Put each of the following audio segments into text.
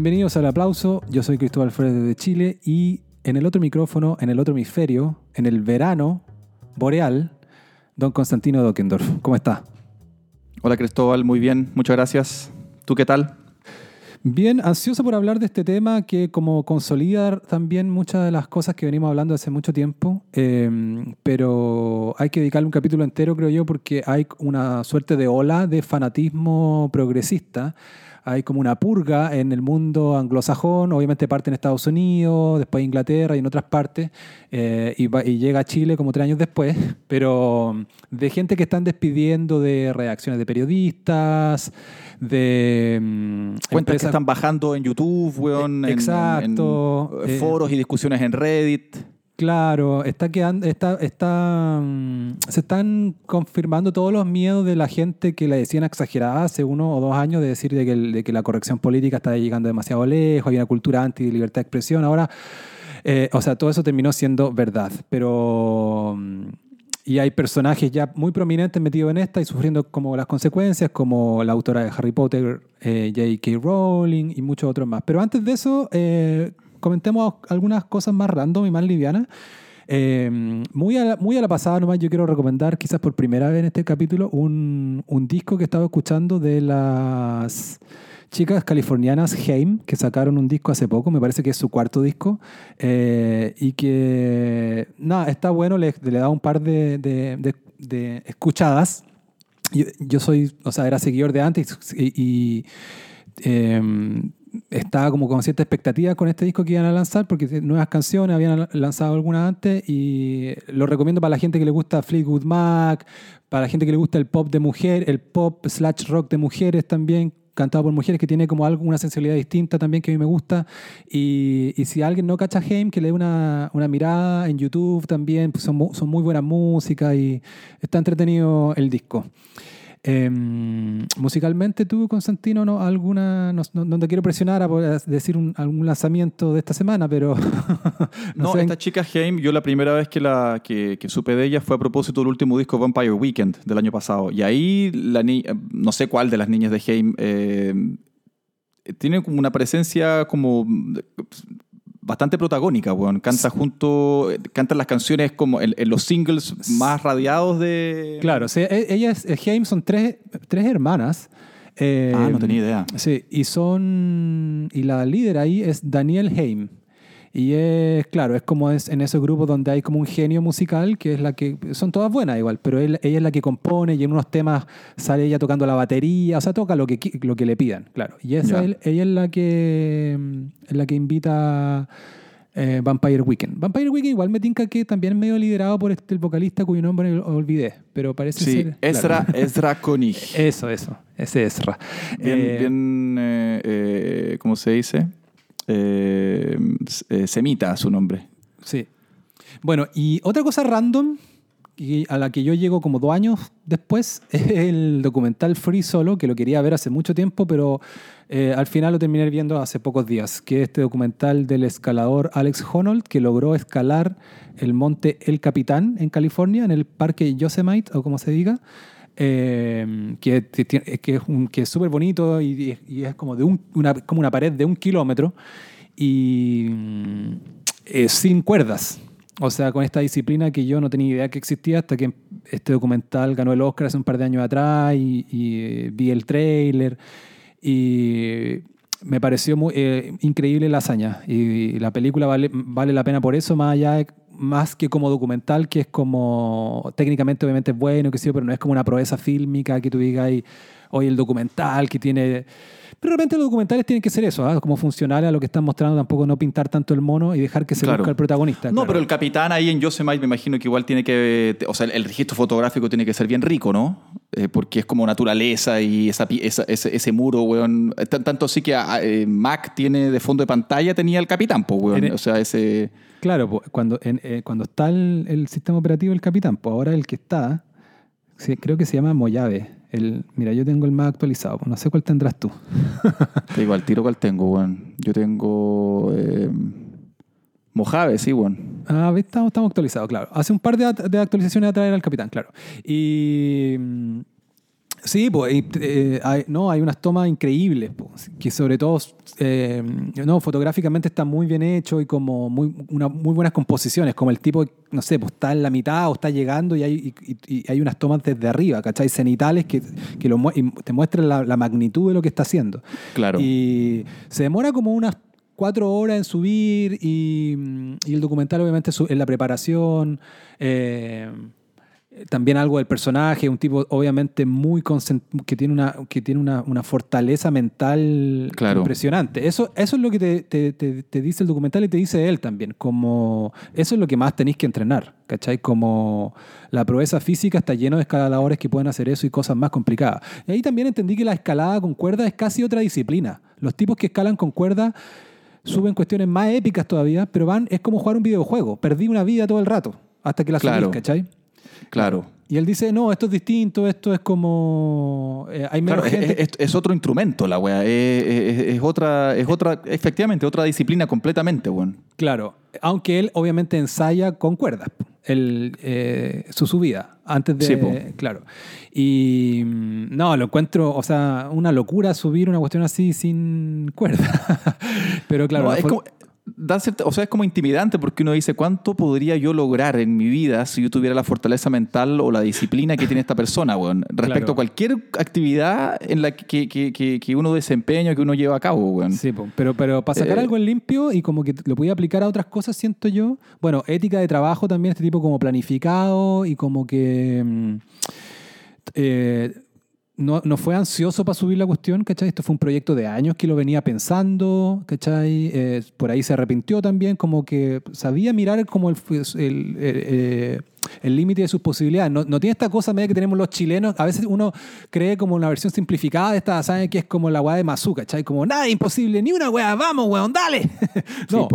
Bienvenidos al aplauso. Yo soy Cristóbal Flores de Chile y en el otro micrófono, en el otro hemisferio, en el verano boreal, don Constantino Dockendorf. ¿Cómo está? Hola Cristóbal, muy bien, muchas gracias. ¿Tú qué tal? Bien, ansioso por hablar de este tema que como consolida también muchas de las cosas que venimos hablando hace mucho tiempo, eh, pero hay que dedicarle un capítulo entero, creo yo, porque hay una suerte de ola de fanatismo progresista hay como una purga en el mundo anglosajón, obviamente parte en Estados Unidos, después Inglaterra y en otras partes, eh, y, llega a Chile como tres años después, pero de gente que están despidiendo de reacciones de periodistas, de... Mm, Cuentas que están bajando en YouTube, weón, Exacto. en, foros y discusiones en Reddit. Claro, está quedando, está, está, mm, se están confirmando todos los miedos de la gente que la decían exagerada hace uno o dos años de decir de que, la corrección política está llegando demasiado lejos, había una cultura anti libertad de expresión. Ahora, eh, o sea, todo eso terminó siendo verdad, pero mm, y hay personajes ya muy prominentes metidos en esta y sufriendo como las consecuencias, como la autora de Harry Potter, eh, J.K. Rowling y muchos otros más. Pero antes de eso, eh, comentemos algunas cosas más random y más livianas. Eh, muy, a la, muy a la pasada nomás yo quiero recomendar, quizás por primera vez en este capítulo, un, un disco que estaba escuchando de las chicas californianas Haim, que sacaron un disco hace poco, me parece que es su cuarto disco, eh, y que, nada, está bueno, le, le da un par de, de, de, escuchadas. Yo, yo, soy, o sea, era seguidor de antes y, y eh, estaba como con cierta expectativa con este disco que iban a lanzar, porque nuevas canciones, habían lanzado algunas antes, y lo recomiendo para la gente que le gusta Fleetwood Mac, para la gente que le gusta el pop de mujer, el pop slash rock de mujeres también, cantado por mujeres, que tiene como algo, una sensibilidad distinta también que a mí me gusta. Y, y si alguien no cacha Haim, que le dé una, una, mirada en YouTube también, pues son, son muy buena música y está entretenido el disco. Em, musicalmente, tú, Constantino, no, alguna, no, te quiero presionar a decir algún lanzamiento de esta semana, pero... no, esta chica Haim, yo la primera vez que, la, que, supe de ella fue a propósito del último disco Vampire Weekend del año pasado. Y ahí, la no sé cuál de las niñas de Haim, eh, tiene como una presencia como bastante protagónica, weón. Canta junto, canta las canciones como en, los singles más radiados de... Claro, o e, ellas, Haim son tres, tres hermanas. ah, no tenía idea. Sí, y son... Y la líder ahí es Daniel Haim. Y es, claro, es como es en esos grupos donde hay como un genio musical, que es la que, son todas buenas igual, pero ella es la que compone y en unos temas sale ella tocando la batería, o sea, toca lo que, lo que le pidan, claro. Y esa ella es la que, es la que invita eh, Vampire Weekend. Vampire Weekend igual me tinca que también es medio liderado por este, el vocalista cuyo nombre olvidé, pero parece sí, ser... Ezra, Ezra Koenig. Eso, eso, ese Ezra. Bien, eh, bien eh, ¿cómo se dice? Semita su nombre. Sí. Bueno, y otra cosa random a la que yo llego como dos años después es el documental Free Solo, que lo quería ver hace mucho tiempo, pero eh, al final lo terminé viendo hace pocos días, que es este documental del escalador Alex Honnold, que logró escalar el monte El Capitán en California, en el parque Yosemite, o como se diga. Em, que, que, es un, que es súper bonito y, es como, de una, como una pared de un kilómetro y eh, sin cuerdas. O sea, con esta disciplina que yo no tenía idea que existía hasta que este documental ganó el Oscar hace un par de años atrás y, eh, vi el trailer y me pareció eh, increíble la hazaña. Y, la película vale, vale la pena por eso, más allá de más que como documental, que es como técnicamente obviamente es bueno, que sí, pero no es como una proeza fílmica que tú digas, hoy el documental que tiene... Pero realmente los documentales tienen que ser eso, ¿ah? como funcionales a lo que están mostrando, tampoco no pintar tanto el mono y dejar que se busque el protagonista. No, pero el capitán ahí en Yosemite me imagino que igual tiene que, o sea, el registro fotográfico tiene que ser bien rico, ¿no? Eh, porque es como naturaleza y esa, ese, ese, muro, weón. Tanto así que ah, eh, Mac tiene de fondo de pantalla, tenía el capitán, pues, weón. O sea, ese... Claro, cuando, eh, cuando está el, sistema operativo el capitán, pues ahora el que está, creo que se llama Mojave. El, mira, yo tengo el más actualizado, no sé cuál tendrás tú. Te digo, al tiro cuál tengo, weón. Yo tengo eh, Mojave, sí, weón. Ah, estamos, estamos actualizados, claro. Hace un par de, de actualizaciones a traer al capitán, claro. Y Sí, pues, eh, hay, no, hay unas tomas increíbles, pues, que sobre todo, eh, no, fotográficamente está muy bien hecho y como muy, una, muy buenas composiciones, como el tipo, no sé, pues está en la mitad o está llegando y hay, y, hay unas tomas desde arriba, ¿cachai? Cenitales que, que lo, te muestran la, la, magnitud de lo que está haciendo. Claro. Y se demora como unas cuatro horas en subir y, y el documental obviamente en la preparación. Eh, también algo del personaje, un tipo obviamente muy que tiene una, que tiene una, una fortaleza mental impresionante. Eso, eso es lo que te, te, te, dice el documental y te dice él también, como eso es lo que más tenéis que entrenar, ¿cachai? Como la proeza física está lleno de escaladores que pueden hacer eso y cosas más complicadas. Y ahí también entendí que la escalada con cuerda es casi otra disciplina. Los tipos que escalan con cuerda suben cuestiones más épicas todavía, pero van, es como jugar un videojuego. Perdí una vida todo el rato hasta que la claro. ¿cachai? Claro. Y él dice, no, esto es distinto, esto es como... Eh, hay claro, es, otro instrumento la wea, es, otra, es otra, efectivamente, otra disciplina completamente, weón. Claro, aunque él obviamente ensaya con cuerdas, el, eh, su subida, antes de... Sí, claro. Y mm, no, lo encuentro, o sea, una locura subir una cuestión así sin cuerda. Pero claro... como o sea, es como intimidante porque uno dice, ¿cuánto podría yo lograr en mi vida si yo tuviera la fortaleza mental o la disciplina que tiene esta persona, weón? Respecto a cualquier actividad en la que, que, que, uno desempeña, que uno lleva a cabo, weón. Sí, pero, pero para sacar eh, algo en limpio y como que lo podía aplicar a otras cosas, siento yo. Bueno, ética de trabajo también, este tipo como planificado y como que... Mm, eh, no, no, fue ansioso para subir la cuestión, ¿cachai? Esto fue un proyecto de años que lo venía pensando, ¿cachai? Eh, por ahí se arrepintió también, como que sabía mirar como el, el, eh, el límite de sus posibilidades. No, no, tiene esta cosa media que tenemos los chilenos. A veces uno cree como una versión simplificada de esta, ¿saben? Que es como la weá de Mazú, ¿cachai? Como nada imposible, ni una weá, vamos, weón, dale. no,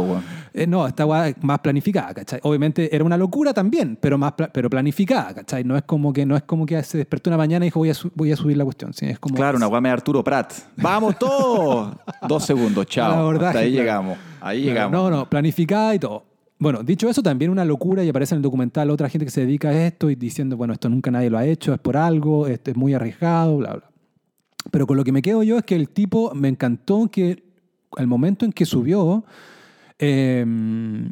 eh, no, esta weá es más planificada, ¿cachai? Obviamente era una locura también, pero, más pero planificada, ¿cachai? No es como que, no es como que se despertó una mañana y dijo voy a, voy a subir la cuestión. ¿sí? Es como, claro, una weá de Arturo Prat. ¡Vamos todos! Dos segundos, chao. Hasta ahí llegamos. Ahí llegamos. No, no, planificada y todo. Bueno, dicho eso, también una locura y aparece en el documental otra gente que se dedica a esto y diciendo, bueno, esto nunca nadie lo ha hecho, es por algo, esto es muy arriesgado, bla, bla. Pero con lo que me quedo yo es que el tipo me encantó que al momento en que subió, em,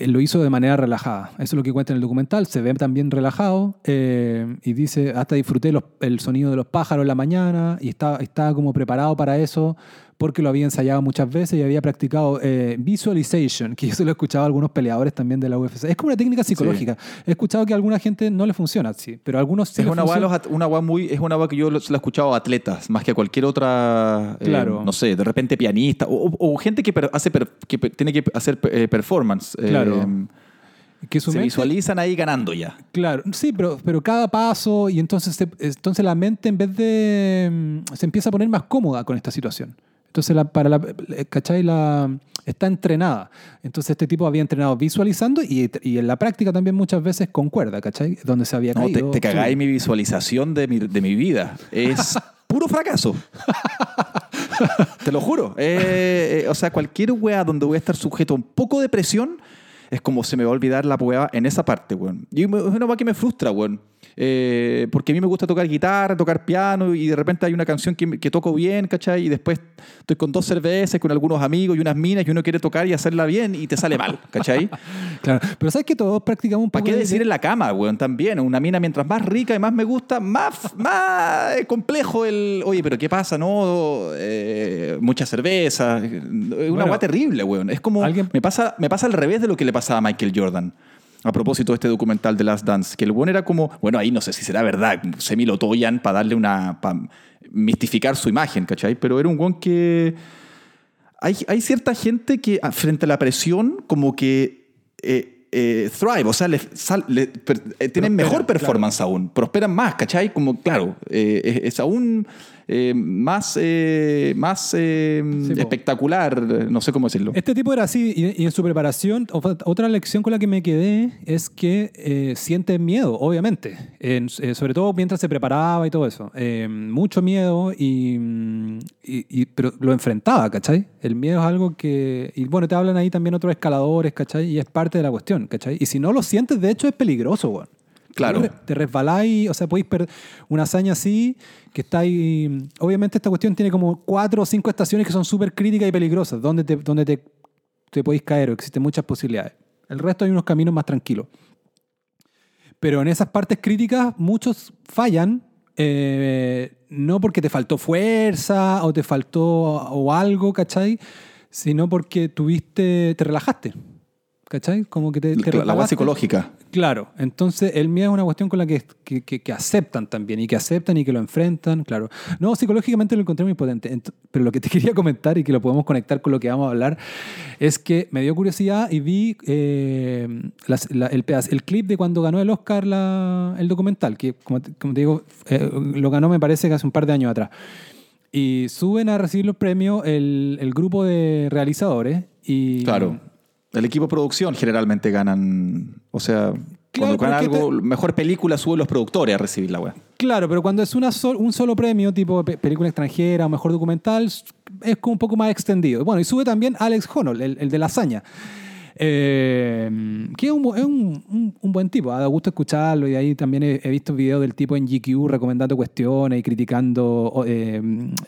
lo hizo de manera relajada. Eso es lo que cuenta en el documental. Se ve también relajado em, y dice, hasta disfruté el sonido de los pájaros en la mañana y estaba, estaba como preparado para eso porque lo había ensayado muchas veces y había practicado eh, visualization, que yo se lo he escuchado a algunos peleadores también de la UFC. Es como una técnica psicológica. He escuchado que a alguna gente no le funciona así, pero a algunos sí es una una muy Es una que yo lo, he escuchado a atletas, más que a cualquier otra, eh, claro. no sé, de repente pianista, o, gente que, hace que tiene que hacer eh, performance. Claro. Que se visualizan ahí ganando ya. Claro, sí, pero, pero cada paso y entonces, entonces la mente en vez de... Mm, se empieza a poner más cómoda con esta situación. Entonces, la, para la, ¿cachai? La, está entrenada. Entonces, este tipo había entrenado visualizando y, y en la práctica también muchas veces con cuerda, ¿cachai? Donde se había caído. No, te, te cagáis mi visualización de mi, de mi vida. Es puro fracaso. te lo juro. Eh, eh, o sea, cualquier weá donde voy a estar sujeto a un poco de presión, es como se me va a olvidar la weá en esa parte, weón. Y es una weá que me frustra, weón. Eh, porque a mí me gusta tocar guitarra, tocar piano y de repente hay una canción que, que, toco bien, ¿cachai? Y después estoy con dos cervezas, con algunos amigos y unas minas que uno quiere tocar y hacerla bien y te sale mal, ¿cachai? claro, pero ¿sabes que todos practicamos un poco? ¿Para qué decir en la cama, weón? También, una mina mientras más rica y más me gusta, más, más complejo el... Oye, pero ¿qué pasa, no? Eh, mucha cerveza, una bueno, terrible, weón. Es como... Me, pasa, me pasa al revés de lo que le pasaba a Michael Jordan a propósito de este documental de Last Dance, que el buen era como, bueno, ahí no sé si será verdad, semi lo toyan para darle una, para mistificar su imagen, ¿cachai? Pero era un buen que... Hay, hay cierta gente que ah, frente a la presión como que eh, eh, thrive, o sea, le, eh, tienen mejor performance aún, prosperan más, ¿cachai? Como, claro, es aún eh, más, eh, más eh, espectacular, no sé cómo decirlo. Este tipo era así, y, en su preparación, otra lección con la que me quedé es que siente miedo, obviamente, sobre todo mientras se preparaba y todo eso. mucho miedo, y, pero lo enfrentaba, ¿cachai? El miedo es algo que... Y bueno, te hablan ahí también otros escaladores, ¿cachai? Y es parte de la cuestión, ¿cachai? Y si no lo sientes, de hecho, es peligroso, weón. Claro. Te resbaláis, o sea, podéis perder una hazaña así, que está ahí. Obviamente, esta cuestión tiene como cuatro o cinco estaciones que son súper críticas y peligrosas, donde te, donde te, te podéis caer o existen muchas posibilidades. El resto hay unos caminos más tranquilos. Pero en esas partes críticas, muchos fallan. Eh, no porque te faltó fuerza o te faltó o algo, ¿cachai? Sino porque tuviste, te relajaste. ¿Cachai? Como que te, te La base psicológica. Claro, entonces el miedo es una cuestión con la que, que, aceptan también y que aceptan y que lo enfrentan, claro. No, psicológicamente lo encontré muy potente, pero lo que te quería comentar y que lo podemos conectar con lo que vamos a hablar es que me dio curiosidad y vi eh, el, el clip de cuando ganó el Oscar la, el documental, que como, como te digo, eh, lo ganó me parece que hace un par de años atrás. Y suben a recibir los premios el, el grupo de realizadores y... Claro el equipo de producción generalmente ganan. O sea, cuando ganan algo, mejor película suben los productores a recibir la web. Claro, pero cuando es una un solo premio, tipo película extranjera o mejor documental, es como un poco más extendido. Bueno, y sube también Alex Honnold, el, de lasaña. Eh, que es, un, buen tipo, ha dado gusto escucharlo y ahí también he, visto videos del tipo en GQ recomendando cuestiones y criticando eh,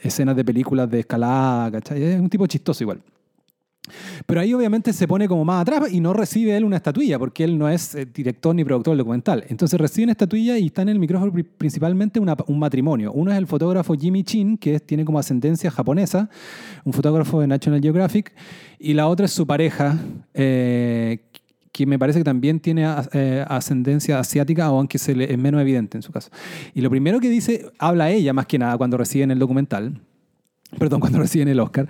escenas de películas de escalada, ¿cachai? Es un tipo chistoso igual. Pero ahí obviamente se pone como más atrás y no recibe él una estatuilla, porque él no es eh, director ni productor del documental. Entonces recibe una estatuilla y está en el micrófono principalmente un matrimonio. Uno es el fotógrafo Jimmy Chin, que tiene como ascendencia japonesa, un fotógrafo de National Geographic, y la otra es su pareja, eh, que me parece que también tiene eh, ascendencia asiática, aunque se es menos evidente en su caso. Y lo primero que dice, habla ella más que nada cuando reciben el documental, perdón, cuando reciben el Oscar.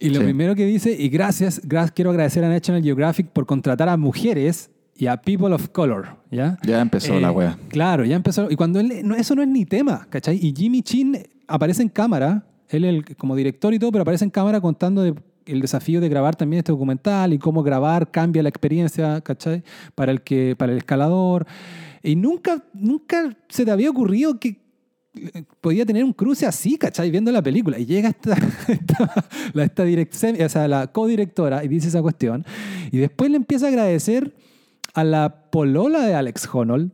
Y lo primero que dice, y gracias, gracias, quiero agradecer a National Geographic por contratar a mujeres y a people of color, ¿ya? Ya empezó la eh, wea. Claro, ya empezó. Y cuando él, no, eso no es ni tema, ¿cachai? Y Jimmy Chin aparece en cámara, él el, como director y todo, pero aparece en cámara contando el desafío de grabar también este documental y cómo grabar cambia la experiencia, ¿cachai? Para el, que, para el escalador. Y nunca, nunca se te había ocurrido que, podía tener un cruce así, ¿cachai? Viendo la película. Y llega esta, la, esta o sea, la codirectora y dice esa cuestión. Y después le empieza a agradecer a la polola de Alex Honnold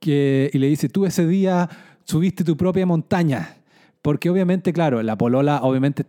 que, y le dice, tú ese día subiste tu propia montaña. Porque obviamente, claro, la polola, obviamente,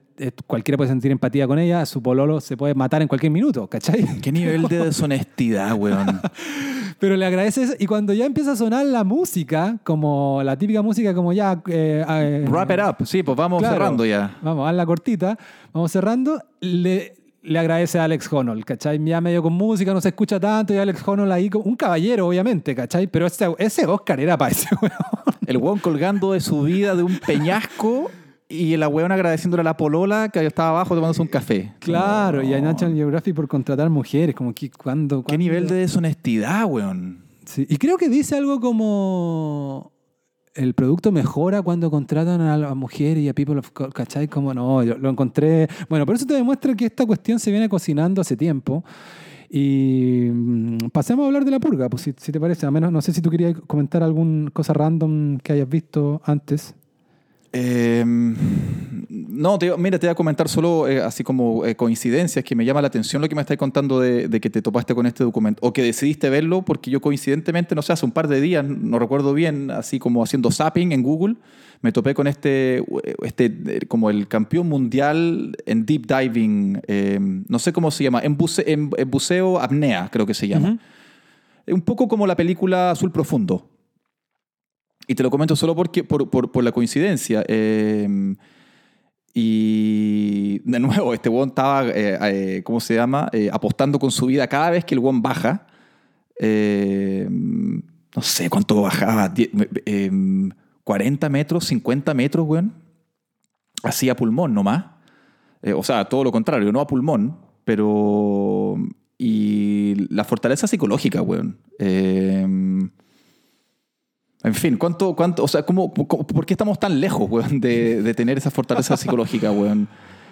cualquiera puede sentir empatía con ella, su pololo se puede matar en cualquier minuto, ¿cachai? ¿Qué nivel de deshonestidad, weón? Pero le agradeces y cuando ya empieza a sonar la música, como la típica música como ya... Eh, eh, Wrap it up, sí, pues vamos cerrando ya. Vamos, a la cortita, vamos cerrando. Le, le agradece a Alex Honnold, ¿cachai? Ya medio con música, no se escucha tanto, y Alex Honnold ahí, un caballero, obviamente, ¿cachai? Pero ese, ese Oscar era para ese weón. El weón colgando de su vida de un peñasco y la weón agradeciéndole a la polola que estaba abajo tomándose un café. Claro, y a National Geographic por contratar mujeres, como que cuando... ¿Qué nivel de deshonestidad, weón? Sí, y creo que dice algo como el producto mejora cuando contratan a la mujer y a people of color, ¿cachai? Como no, yo lo encontré. Bueno, pero eso te demuestra que esta cuestión se viene cocinando hace tiempo. Y mm, pasemos a hablar de la purga, pues si, te parece. A menos, no sé si tú querías comentar alguna cosa random que hayas visto antes. Eh, no, mira, te voy a comentar solo eh, así como eh, coincidencias que me llama la atención lo que me estás contando de, que te topaste con este documento o que decidiste verlo porque yo coincidentemente, no sé, hace un par de días, no recuerdo bien, así como haciendo zapping en Google, me topé con este, este como el campeón mundial en deep diving, no sé cómo se llama, en, buceo apnea creo que se llama. Un poco como la película Azul Profundo. Y te lo comento solo porque, por, por, por la coincidencia. Eh, y de nuevo, este weón estaba, eh, eh, ¿cómo se llama? apostando con su vida cada vez que el weón baja. no sé cuánto bajaba, 40 metros, 50 metros, weón. Así a pulmón nomás. o sea, todo lo contrario, no a pulmón, pero... Y la fortaleza psicológica, weón. En fin, ¿cuánto, cuánto, o sea, ¿cómo, por qué estamos tan lejos, weón, de, tener esa fortaleza psicológica, weón,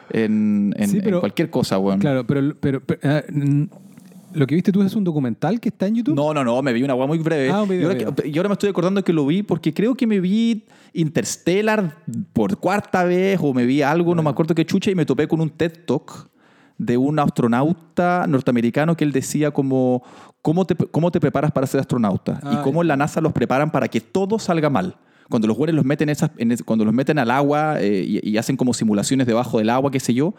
en, cualquier cosa, weón? Claro, pero, pero, ah, lo que viste tú es un documental que está en YouTube. No, no, no, me vi una weá muy breve. Ah, y, ahora, me estoy acordando que lo vi porque creo que me vi Interstellar por cuarta vez o me vi algo, no me acuerdo qué chucha, y me topé con un TED Talk de un astronauta norteamericano que él decía como, ¿cómo te, cómo te preparas para ser astronauta? y ah, cómo en la NASA los preparan para que todo salga mal. Cuando los güeyes los meten, esas, cuando los meten al agua eh, y, hacen como simulaciones debajo del agua, qué sé yo,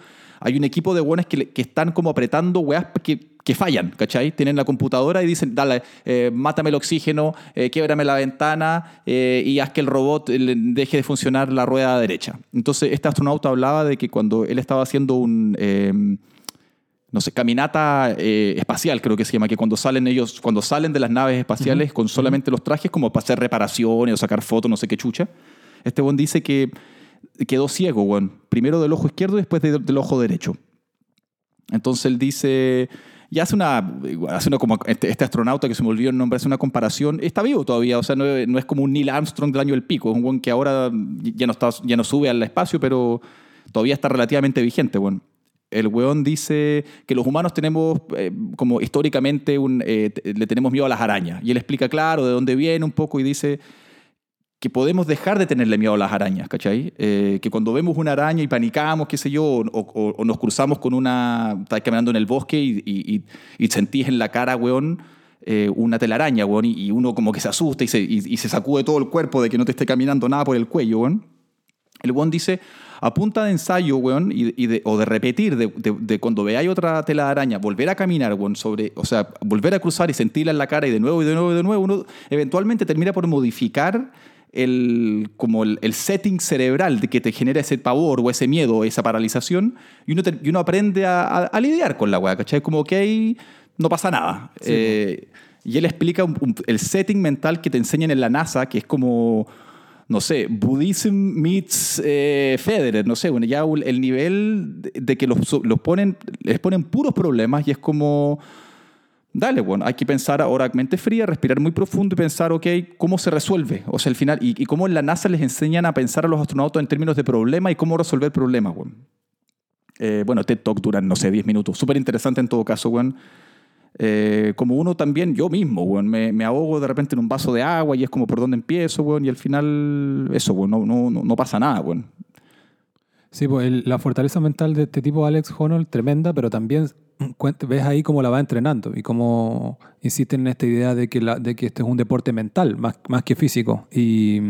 hay un equipo de buenos que, que están como apretando weas que, que fallan, ¿cachai? Tienen la computadora y dicen, dale, eh, mátame el oxígeno, eh, quiebrame la ventana eh, y haz que el robot deje de funcionar la rueda derecha. Entonces, este astronauta hablaba de que cuando él estaba haciendo un, em, no sé, caminata espacial, creo que se llama, que cuando salen ellos, cuando salen de las naves espaciales con solamente los trajes como para hacer reparaciones o sacar fotos, no sé qué chucha, este buen dice que quedó ciego, bueno, primero del ojo izquierdo y después del ojo derecho. Entonces él dice, y hace una, hace una como este, este, astronauta que se me olvidó el nombre, hace una comparación, está vivo todavía, o sea, no, es como un Neil Armstrong del año del pico, es un buen que ahora ya no, está, ya no sube al espacio, pero todavía está relativamente vigente, bueno. El weón dice que los humanos tenemos, eh, como históricamente, eh, le tenemos miedo a las arañas. Y él explica, claro, de dónde viene un poco y dice, que podemos dejar de tenerle miedo a las arañas, ¿cachai? Eh, que cuando vemos una araña y panicamos, qué sé yo, o, nos cruzamos con una... Estás caminando en el bosque y, y, sentís en la cara, weón, eh, una telaraña, weón, y, uno como que se asusta y se, y, se sacude todo el cuerpo de que no te esté caminando nada por el cuello, weón. El weón dice, a punta de ensayo, weón, y, de, o de repetir, de, de, cuando veáis otra tela de araña, volver a caminar, weón, sobre, o sea, volver a cruzar y sentirla en la cara y de nuevo y de nuevo y de nuevo, uno eventualmente termina por modificar el, como el, setting cerebral de que te genera ese pavor o ese miedo o esa paralización y uno, y uno aprende a, lidiar con la weá, ¿cachai? Como ahí no pasa nada. Eh, y él explica el setting mental que te enseñan en la NASA, que es como, no sé, Buddhism meets eh, Federer, no sé, bueno, ya el nivel de, que los, los ponen, les ponen puros problemas y es como dale, bueno, hay que pensar ahora mente fría, respirar muy profundo y pensar, ok, ¿cómo se resuelve? O sea, al final, y, cómo en la NASA les enseñan a pensar a los astronautas en términos de problema y cómo resolver problemas, bueno. Eh, bueno, TED Talk duran, no sé, 10 minutos. Súper interesante en todo caso, bueno. Eh, como uno también, yo mismo, bueno, me, ahogo de repente en un vaso de agua y es como por dónde empiezo, bueno, y al final, eso, bueno, no, no, no pasa nada, bueno. Sí, pues la fortaleza mental de este tipo, Alex Honnold, tremenda, pero también ves ahí cómo la va entrenando y cómo insisten en esta idea de que, la, de que este es un deporte mental más, más que físico. Y,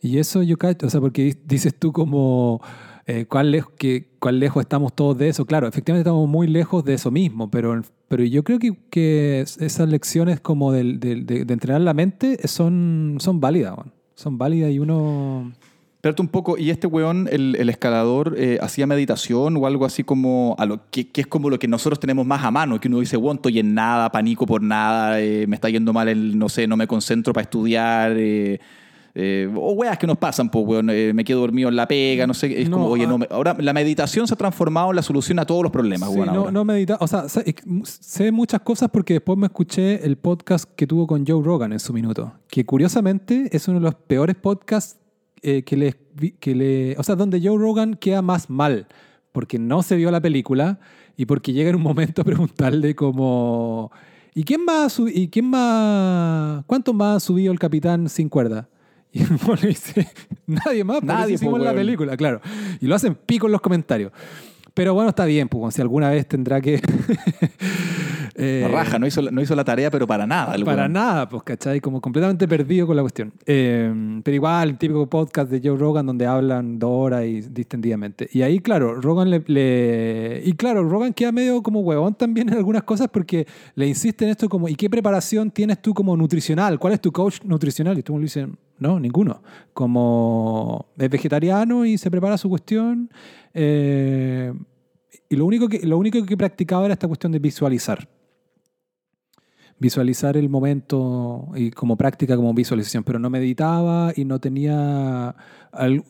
y eso yo cacho, o sea, porque dices tú como eh, ¿cuán, lejos, que, lejos estamos todos de eso. Claro, efectivamente estamos muy lejos de eso mismo, pero, pero yo creo que, que esas lecciones como de, de, entrenar la mente son, son válidas, son válidas y uno... Espérate un poco, y este weón, el, escalador, eh, hacía meditación o algo así como, a lo, que, es como lo que nosotros tenemos más a mano, que uno dice, weón, estoy en nada, panico por nada, eh, me está yendo mal el, no sé, no me concentro para estudiar, eh, o weas que nos pasan, pues, weón, me quedo dormido en la pega, no sé, es como, oye, no, ah. ahora la meditación se ha transformado en la solución a todos los problemas, sí, No, no medita, o sea, sé, sé, muchas cosas porque después me escuché el podcast que tuvo con Joe Rogan en su minuto, que curiosamente es uno de los peores podcasts eh, que, le, que le... O sea, donde Joe Rogan queda más mal, porque no se vio la película y porque llega en un momento a preguntarle como... ¿Y quién más, y quién más, cuánto más ha subido el capitán sin cuerda? Y el dice, nadie más, nadie hicimos la película, claro. Y lo hacen pico en los comentarios. Pero bueno, está bien, pues si alguna vez tendrá que... eh, raja, no hizo, no hizo la tarea, pero para nada. Para nada, pues, ¿cachai? Como completamente perdido con la cuestión. Eh, pero igual, el típico podcast de Joe Rogan donde hablan dos horas y distendidamente. Y ahí, claro, Rogan le, Y claro, Rogan queda medio como huevón también en algunas cosas porque le insiste en esto como, ¿y qué preparación tienes tú como nutricional? ¿Cuál es tu coach nutricional? Y tú le dices, no, ninguno. Como es vegetariano y se prepara su cuestión. Eh, y lo único, que, lo único que practicaba era esta cuestión de visualizar. Visualizar el momento y como práctica, como visualización, pero no meditaba y no tenía,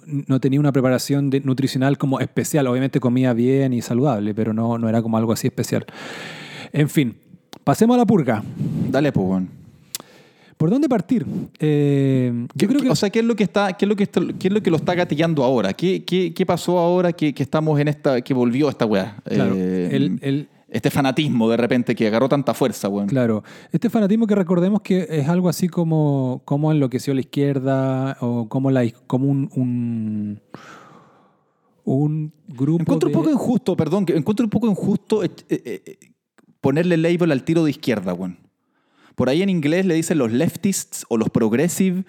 no tenía una preparación nutricional como especial. Obviamente comía bien y saludable, pero no, no era como algo así especial. En fin, pasemos a la purga. Dale, pues, ¿Por dónde partir? Eh, yo creo que... O sea, ¿qué es lo que está, qué es lo que qué es lo que lo está gatillando ahora? ¿Qué, qué, qué pasó ahora que, que, estamos en esta, que volvió esta weá? Claro, eh, el, este fanatismo de repente que agarró tanta fuerza, weón. Claro, este fanatismo que recordemos que es algo así como cómo enloqueció la izquierda o como, la, como un, un un grupo. Encuentro un poco injusto, perdón, encuentro un poco injusto eh, eh, eh, ponerle label al tiro de izquierda, weón. Por ahí en inglés le dicen los leftists o los progressive.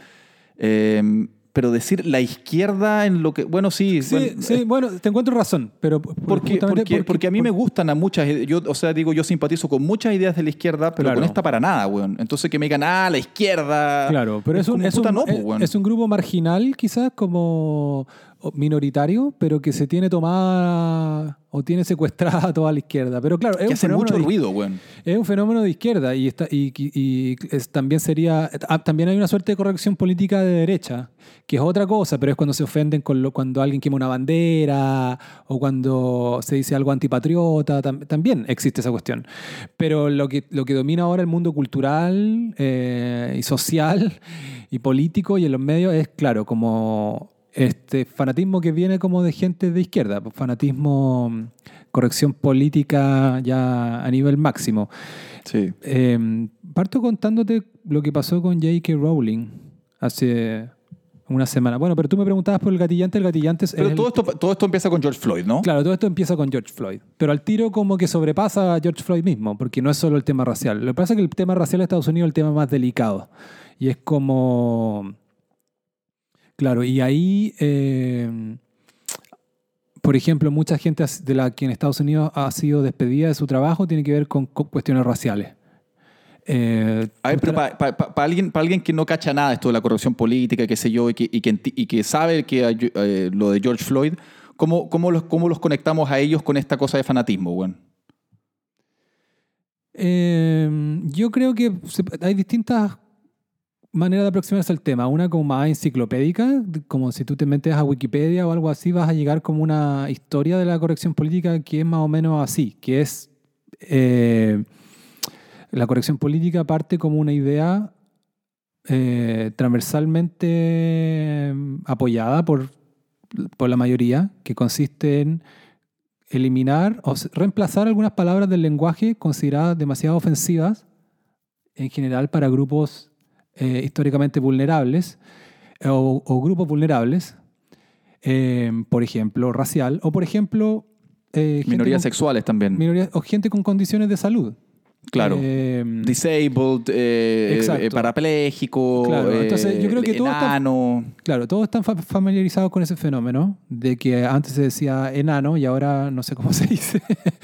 Eh, pero decir la izquierda en lo que. Bueno, sí. Sí, bueno, te encuentro razón, pero. Porque, porque, a mí me gustan a muchas. Yo, o sea, digo, yo simpatizo con muchas ideas de la izquierda, pero con esta para nada, weón. Entonces que me digan, ah, la izquierda. Claro, pero es, un, es, un, pues, es un grupo marginal, quizás, como minoritario, pero que se tiene tomada o tiene secuestrada toda la izquierda. Pero claro, es que hace mucho ruido, güey. Es un fenómeno de izquierda y, está, y, también sería. Ah, también hay una suerte de corrección política de derecha, que es otra cosa, pero es cuando se ofenden con lo, cuando alguien quema una bandera o cuando se dice algo antipatriota. también existe esa cuestión. Pero lo que, lo que domina ahora el mundo cultural eh, y social y político y en los medios es, claro, como este fanatismo que viene como de gente de izquierda, fanatismo, corrección política ya a nivel máximo. Sí. Em, parto contándote lo que pasó con J.K. Rowling hace una semana. Bueno, pero tú me preguntabas por el gatillante. El gatillante es. Pero todo, esto, todo esto empieza con George Floyd, ¿no? Claro, todo esto empieza con George Floyd. Pero al tiro, como que sobrepasa a George Floyd mismo, porque no es solo el tema racial. Lo que pasa es que el tema racial en Estados Unidos es el tema más delicado. Y es como Claro, y ahí, eh, por ejemplo, mucha gente de la que en Estados Unidos ha sido despedida de su trabajo tiene que ver con, cuestiones raciales. Eh, a ver, pero para alguien, para alguien que no cacha nada esto de la corrupción política, qué sé yo, y que, y que, y que sabe que eh, lo de George Floyd, ¿cómo, cómo, los, ¿cómo los conectamos a ellos con esta cosa de fanatismo, bueno? yo creo que hay distintas manera de aproximarse al tema. Una como más enciclopédica, como si tú te metes a Wikipedia o algo así, vas a llegar como una historia de la corrección política que es más o menos así, que es eh, la corrección política parte como una idea eh, transversalmente apoyada por, por la mayoría, que consiste en eliminar o reemplazar algunas palabras del lenguaje consideradas demasiado ofensivas en general para grupos eh, históricamente vulnerables eh, o, grupos vulnerables, eh, por ejemplo, racial, o por ejemplo... minorías sexuales también. o gente con condiciones de salud. Claro. Em, Disabled, eh, eh, parapléjico, claro. Entonces, yo creo que todos están, claro, todos están familiarizados con ese fenómeno de que antes se decía enano y ahora no sé cómo se dice.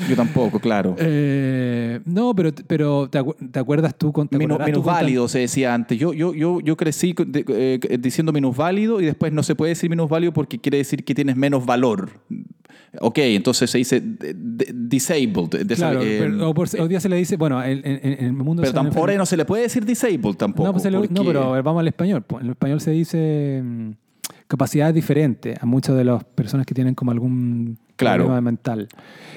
Yo tampoco, claro. Eh, no, pero, pero ¿te, acuerdas tú? Con, menos válido se decía antes. Yo, yo, yo, yo crecí diciendo menos válido y después no se puede decir menos válido porque quiere decir que tienes menos valor. Ok, entonces se dice disabled. Claro, o por, hoy día se le dice, bueno, en, el mundo... Pero tampoco no se le puede decir disabled tampoco. No, pues no pero vamos al español. En el español se dice mm, capacidades diferentes a muchas de las personas que tienen como algún claro. mental.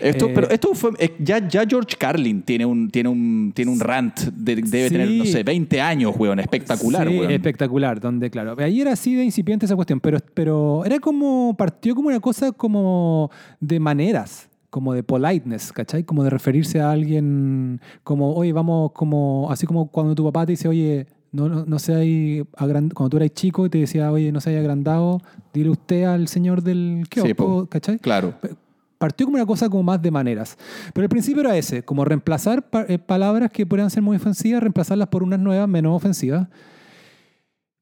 Esto, pero eh, esto fue. Eh, ya, ya George Carlin tiene un, tiene un, tiene un rant, debe tener, no sé, 20 años, weón, espectacular, sí, espectacular, donde, claro. Ahí era así de incipiente esa cuestión, pero, pero era como. Partió como una cosa como de maneras como de politeness, ¿cachai? Como de referirse a alguien como, oye, vamos, como, así como cuando tu papá te dice, oye, no, no, no se cuando tú eras chico y te decía, oye, no se haya agrandado, dile usted al señor del kiosco, ¿cachai? Claro. Partió como una cosa como más de maneras. Pero el principio era ese, como reemplazar eh, palabras que puedan ser muy ofensivas, reemplazarlas por unas nuevas menos ofensivas.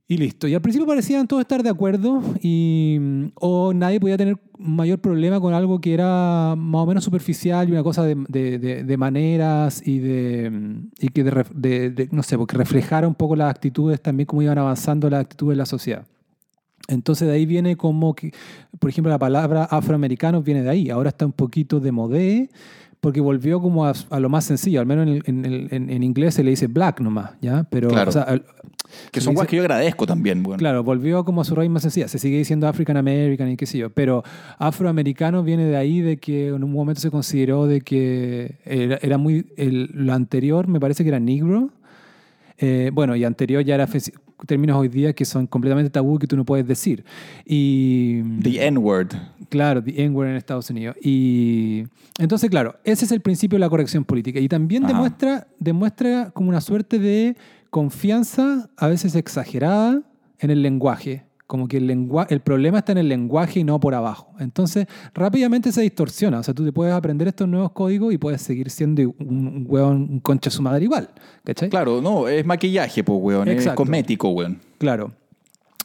Y listo. Y al principio parecían todos estar de acuerdo y, o nadie podía tener mayor problema con algo que era más o menos superficial y una cosa de, de, de, maneras y, de, y que de, no sé, porque reflejara un poco las actitudes también, cómo iban avanzando las actitudes de la sociedad. Entonces de ahí viene como que, por ejemplo, la palabra afroamericano viene de ahí. Ahora está un poquito de modé porque volvió como a, lo más sencillo. Al menos en, en, en, inglés se le dice black nomás, ¿ya? Pero, claro. Que son cosas que yo agradezco también. Bueno. Claro, volvió como a su raíz más sencilla. Se sigue diciendo African American y qué sé yo. Pero afroamericano viene de ahí de que en un momento se consideró de que era, muy... lo anterior me parece que era negro. Eh, bueno, y anterior ya era términos hoy día que son completamente tabú que tú no puedes decir. Y, the N-word. Claro, the N-word en Estados Unidos. Y entonces, claro, ese es el principio de la corrección política. Y también demuestra, demuestra como una suerte de confianza, a veces exagerada, en el lenguaje. Como que el, el problema está en el lenguaje y no por abajo. Entonces, rápidamente se distorsiona. O sea, tú te puedes aprender estos nuevos códigos y puedes seguir siendo un, hueón, un concha su madre igual. ¿Cachai? Claro, no, es maquillaje, pues, weón. Es cosmético, weón. Claro.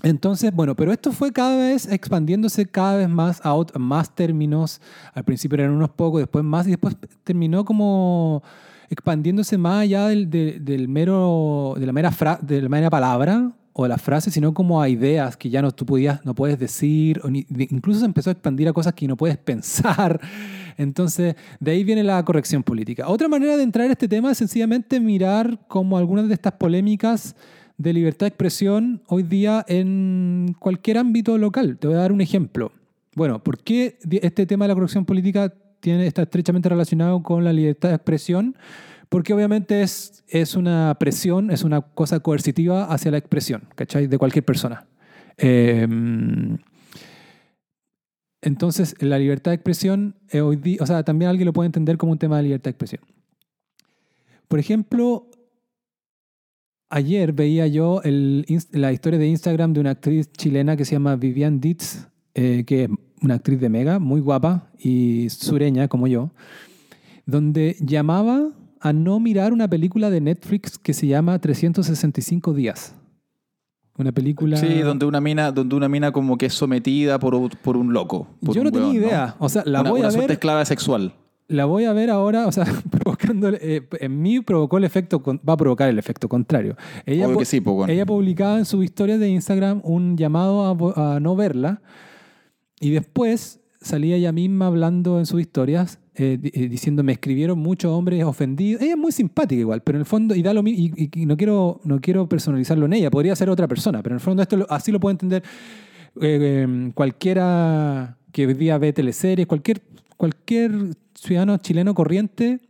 Entonces, bueno, pero esto fue cada vez expandiéndose cada vez más a más términos. Al principio eran unos pocos, después más, y después terminó como expandiéndose más allá del, mero, de la mera, de la mera palabra o de la frase, sino como a ideas que ya no, tú podías, no puedes decir, incluso se empezó a expandir a cosas que no puedes pensar. Entonces, de ahí viene la corrección política. Otra manera de entrar a este tema es sencillamente mirar cómo algunas de estas polémicas de libertad de expresión hoy día en cualquier ámbito local. Te voy a dar un ejemplo. Bueno, ¿por qué este tema de la corrección política está estrechamente relacionado con la libertad de expresión? Porque obviamente es, es una presión, es una cosa coercitiva hacia la expresión, ¿cachai? De cualquier persona. Em, entonces, la libertad de expresión, eh, o sea, también alguien lo puede entender como un tema de libertad de expresión. Por ejemplo, ayer veía yo la historia de Instagram de una actriz chilena que se llama Vivian Ditz, eh, que es una actriz de Mega, muy guapa y sureña como yo, donde llamaba a no mirar una película de Netflix que se llama 365 días. Una película. Sí, donde una mina, donde una mina como que es sometida por, por un loco. Yo no tenía idea. O sea, la voy a ver. esclava sexual. La voy a ver ahora, o sea, provocando. Eh, en mí provocó el efecto. Va a provocar el efecto contrario. Ella, que sí, pues, ella publicaba en su historia de Instagram un llamado a, a no verla. Y después salía ella misma hablando en sus historias eh, eh, diciendo me escribieron muchos hombres ofendidos. Ella es muy simpática igual, pero en el fondo, y da lo y, y, no, quiero, no quiero personalizarlo en ella, podría ser otra persona, pero en el fondo esto así lo puede entender eh, em, cualquiera que hoy día ve teleseries, cualquier, cualquier ciudadano chileno corriente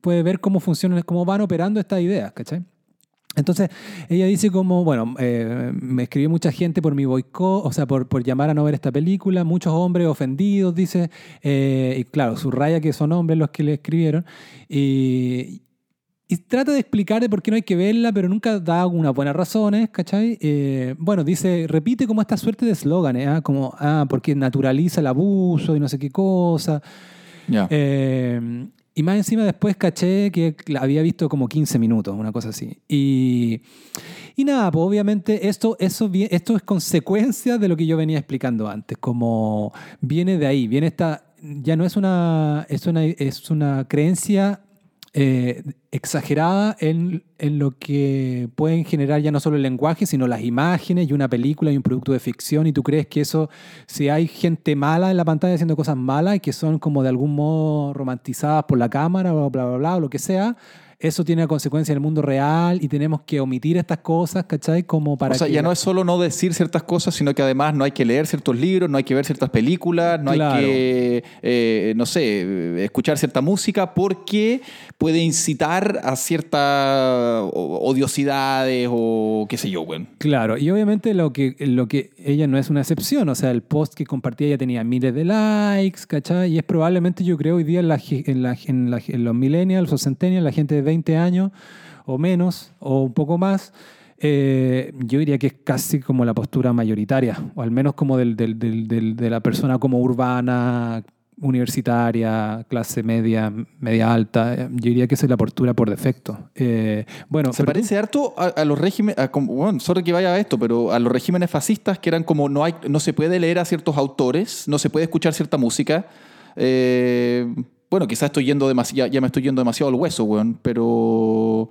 puede ver cómo funcionan, cómo van operando estas ideas, ¿cachai? Entonces, ella dice como, bueno, eh, me escribió mucha gente por mi boicot, o sea, por, por, llamar a no ver esta película, muchos hombres ofendidos, dice, eh, y claro, subraya que son hombres los que le escribieron, y, y, trata de explicar por qué no hay que verla, pero nunca da unas buenas razones, ¿cachai? Eh, bueno, dice, repite como esta suerte de eslóganes, ¿ah? como, ah, porque naturaliza el abuso y no sé qué cosa. Ya. Y más encima después caché que había visto como 15 minutos, una cosa así. Y, y nada, pues obviamente esto, eso, esto es consecuencia de lo que yo venía explicando antes, como viene de ahí, viene esta, ya no es una, es una, es una creencia eh, exagerada en, en, lo que pueden generar ya no solo el lenguaje, sino las imágenes y una película y un producto de ficción. Y tú crees que eso, si hay gente mala en la pantalla haciendo cosas malas y que son como de algún modo romantizadas por la cámara o bla, bla, bla, o lo que sea, eso tiene consecuencia en el mundo real y tenemos que omitir estas cosas, ¿cachai? Como para o sea, ya no es solo no decir ciertas cosas, sino que además no hay que leer ciertos libros, no hay que ver ciertas películas, no hay que, eh, no sé, escuchar cierta música porque puede incitar a ciertas odiosidades o qué sé yo, güey. Claro, y obviamente lo que, lo que ella no es una excepción, o sea, el post que compartía ya tenía miles de likes, ¿cachai? Y es probablemente, yo creo, hoy día en, la, en, en los millennials o centennials, la gente de 20 años o menos, o un poco más, eh, yo diría que es casi como la postura mayoritaria, o al menos como del, del, del, de la persona como urbana, universitaria, clase media, media alta. Yo diría que esa es la postura por defecto. Eh, bueno, se parece harto a, los regímenes, bueno, solo que vaya a esto, pero a los regímenes fascistas que eran como no, hay, no se puede leer a ciertos autores, no se puede escuchar cierta música. Eh, bueno, quizás estoy yendo demasiado, ya me estoy yendo demasiado al hueso, weón, pero...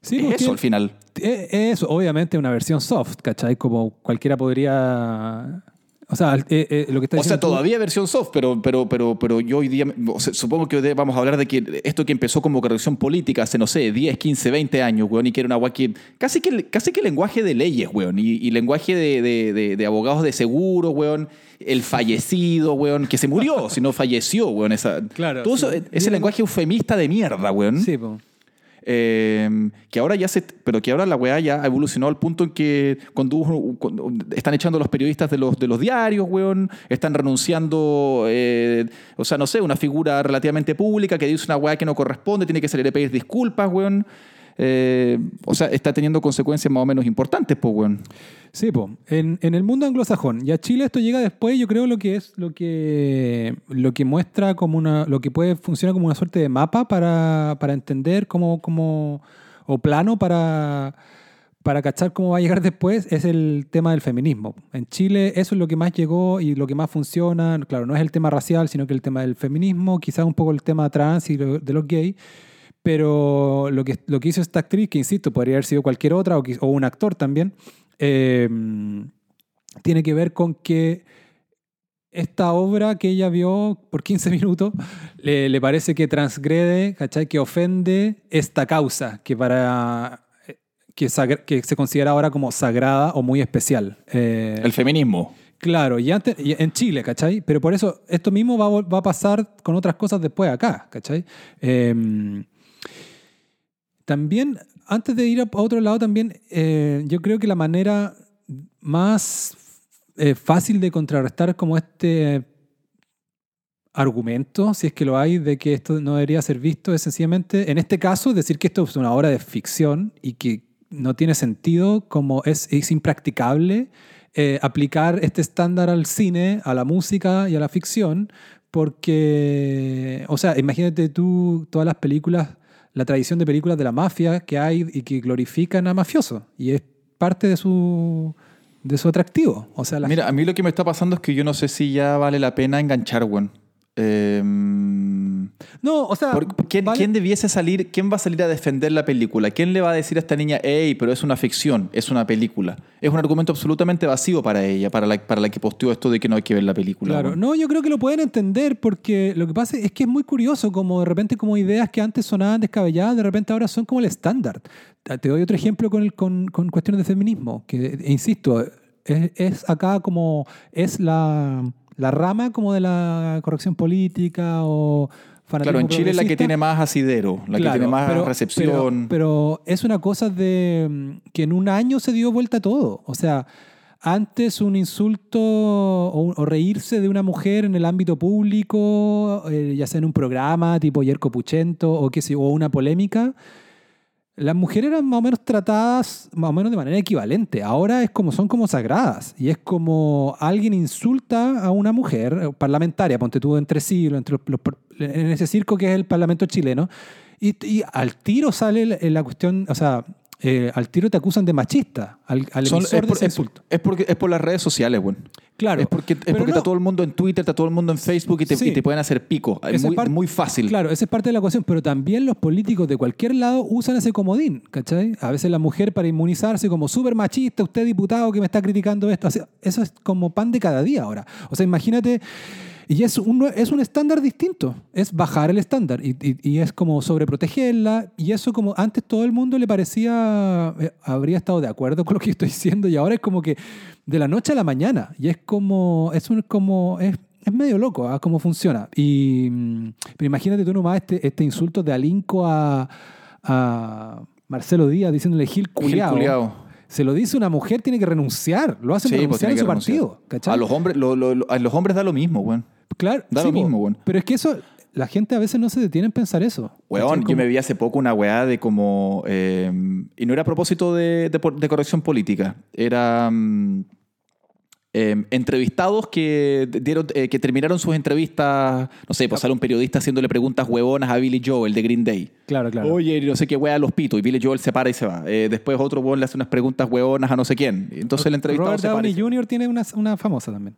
Sí, es eso al final. Es obviamente una versión soft, ¿cachai? Como cualquiera podría o sea, eh, eh, lo que está O sea, todavía versión soft, pero, pero, pero, pero yo hoy día, supongo que vamos a hablar de que esto que empezó como corrección política hace, no sé, 10, 15, 20 años, weón, y que era una agua que casi que, casi que lenguaje de leyes, weón, y, y lenguaje de, de, de, abogados de seguro, weón, el fallecido, weón, que se murió, si no falleció, weón. Esa, claro. Todo eso, ese lenguaje eufemista de mierda, weón. Sí, po. Eh, que ahora ya se, pero que ahora la weá ya ha evolucionado al punto en que están echando los periodistas de los, de los diarios, weón, están renunciando, eh, o sea, no sé, una figura relativamente pública que dice una weá que no corresponde, tiene que salir a pedir disculpas, weón. Eh, o sea, está teniendo consecuencias más o menos importantes, pues, weón. Sí, pues. En, el mundo anglosajón. Y a Chile esto llega después, yo creo lo que es lo que, lo que muestra como una. lo que puede funcionar como una suerte de mapa para, entender cómo, cómo. o plano para. Para cachar cómo va a llegar después es el tema del feminismo. En Chile eso es lo que más llegó y lo que más funciona. Claro, no es el tema racial, sino que el tema del feminismo, quizás un poco el tema trans y de los gays pero lo que, lo que hizo esta actriz, que insisto, podría haber sido cualquier otra o, o un actor también, Em, tiene que ver con que esta obra que ella vio por 15 minutos le, parece que transgrede, ¿cachai? que ofende esta causa que, para, que, que se considera ahora como sagrada o muy especial. Eh, El feminismo. Claro, y, antes, en Chile, ¿cachai? Pero por eso esto mismo va, va a pasar con otras cosas después acá, ¿cachai? Em, también antes de ir a otro lado también, eh, yo creo que la manera más eh, fácil de contrarrestar como este argumento, si es que lo hay, de que esto no debería ser visto, es sencillamente, en este caso, decir que esto es una obra de ficción y que no tiene sentido, como es, impracticable eh, aplicar este estándar al cine, a la música y a la ficción, porque, o sea, imagínate tú todas las películas la tradición de películas de la mafia que hay y que glorifican a mafiosos. Y es parte de su, de su atractivo. O sea, Mira, a mí lo que me está pasando es que yo no sé si ya vale la pena enganchar, weón. Em, no, o sea. ¿quién, debiese salir? ¿Quién va a salir a defender la película? ¿Quién le va a decir a esta niña, hey, pero es una ficción, es una película? Es un argumento absolutamente vacío para ella, para la, para la que posteó esto de que no hay que ver la película. Claro, no, yo creo que lo pueden entender porque lo que pasa es que es muy curioso, como de repente, como ideas que antes sonaban descabelladas, de repente ahora son como el estándar. Te doy otro ejemplo con, el, con, con cuestiones de feminismo, que, insisto, es, es acá como es la la rama como de la corrección política o Claro, en Chile es la que tiene más asidero, la que tiene más recepción. Pero, es una cosa de mm, que en un año se dio vuelta todo. O sea, antes un insulto o, reírse de una mujer en el ámbito público, eh, ya sea en un programa tipo Yerko Puchento o, qué sé, o una polémica, las mujeres eran más o menos tratadas más o menos de manera equivalente. Ahora es como son como sagradas. Y es como alguien insulta a una mujer eh, parlamentaria, ponte tú entre sí, entre en ese circo que es el Parlamento chileno, y, y al tiro sale la cuestión, o sea, eh, al tiro te acusan de machista, al, al es, es, porque, es por las redes sociales, bueno. Claro. Es porque, es porque está todo el mundo en Twitter, está todo el mundo en Facebook y te, pueden hacer pico. Es muy, muy, fácil. Claro, esa es parte de la ecuación. Pero también los políticos de cualquier lado usan ese comodín, ¿cachai? A veces la mujer para inmunizarse como súper machista, usted diputado que me está criticando esto. Eso es como pan de cada día ahora. O sea, imagínate y es un, es un estándar distinto, es bajar el estándar y, y, es como sobreprotegerla y eso como antes todo el mundo le parecía, eh, habría estado de acuerdo con lo que estoy diciendo y ahora es como que de la noche a la mañana y es como, es un, como, es, es medio loco ¿ah? cómo funciona. Y, mm, pero imagínate tú nomás este, este insulto de Alinco a, a Marcelo Díaz diciéndole Gil Culiao se lo dice una mujer, tiene que renunciar. Lo hace pues renunciar en su partido. A los hombres, a los hombres da lo mismo, güey. Claro, da lo mismo, weón. Pero es que eso, la gente a veces no se detiene en pensar eso. Weón, yo me vi hace poco una weá de como. Eh, y no era a propósito de, corrección política. Era. Mm, em, entrevistados que, dieron, eh, que terminaron sus entrevistas, no sé, pasar un periodista haciéndole preguntas huevonas a Billy Joel de Green Day. Claro, claro. Oye, no sé qué wea los pitos. Y Billy Joel se para y se va. Eh, después otro weón le hace unas preguntas huevonas a no sé quién. Entonces el entrevistado Robert Downey Jr. tiene una, una famosa también.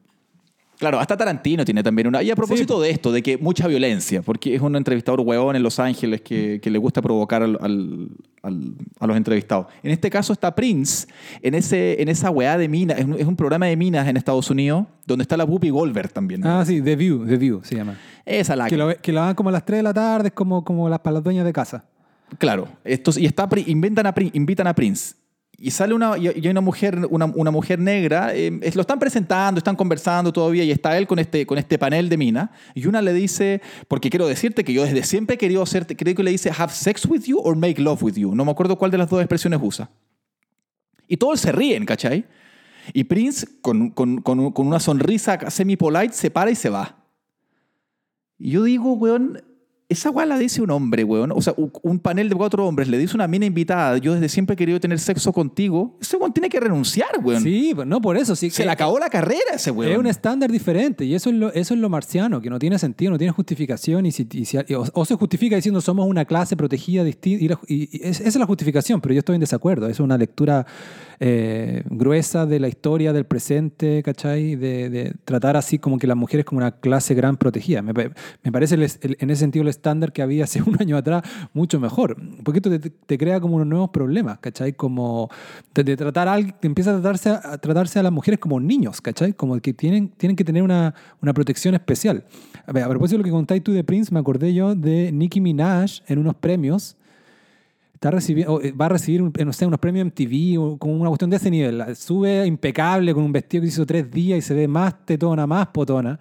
Claro, hasta Tarantino tiene también una. Y a propósito de esto, de que mucha violencia, porque es un entrevistador huevón en Los Ángeles que, le gusta provocar al, a los entrevistados. En este caso está Prince, en, ese, en esa weá de minas, es un, programa de minas en Estados Unidos, donde está la Whoopi Goldberg también. Ah, sí, The View, The View se llama. Esa la que. Lo, que lo dan como a las 3 de la tarde, es como, como las, para las dueñas de casa. Claro, estos, y está, inventan a, invitan a Prince y sale una, y hay una mujer, una, una mujer negra, eh, lo están presentando, están conversando todavía y está él con este, con este panel de mina. Y una le dice, porque quiero decirte que yo desde siempre he querido hacerte, creo que le dice have sex with you or make love with you. No me acuerdo cuál de las dos expresiones usa. Y todos se ríen, ¿cachai? Y Prince, con, con, con, con una sonrisa semi-polite, se para y se va. Y yo digo, weón, esa weá la dice un hombre, weón. O sea, un panel de cuatro hombres le dice una mina invitada, yo desde siempre he querido tener sexo contigo. Ese weón tiene que renunciar, weón. Sí, pues no por eso. Sí, Se le acabó la carrera ese weón. Es un estándar diferente y eso es, lo, eso es lo marciano, que no tiene sentido, no tiene justificación. Y si, o, se justifica diciendo somos una clase protegida distinta. Y, esa es la justificación, pero yo estoy en desacuerdo. Es una lectura eh, gruesa de la historia del presente, ¿cachai? De, tratar así como que las mujeres como una clase gran protegida. Me, me parece en ese sentido el estándar que había hace un año atrás mucho mejor, porque esto te, crea como unos nuevos problemas, ¿cachai? Como de, tratar a alguien, empieza a tratarse a, tratarse a las mujeres como niños, ¿cachai? Como que tienen, tienen que tener una, una protección especial. A, ver, a propósito de lo que contáis tú de Prince, me acordé yo de Nicki Minaj en unos premios está recibiendo, eh, va a recibir, no sé, unos premios MTV o una cuestión de ese nivel. Sube impecable con un vestido que hizo tres días y se ve más tetona, más potona.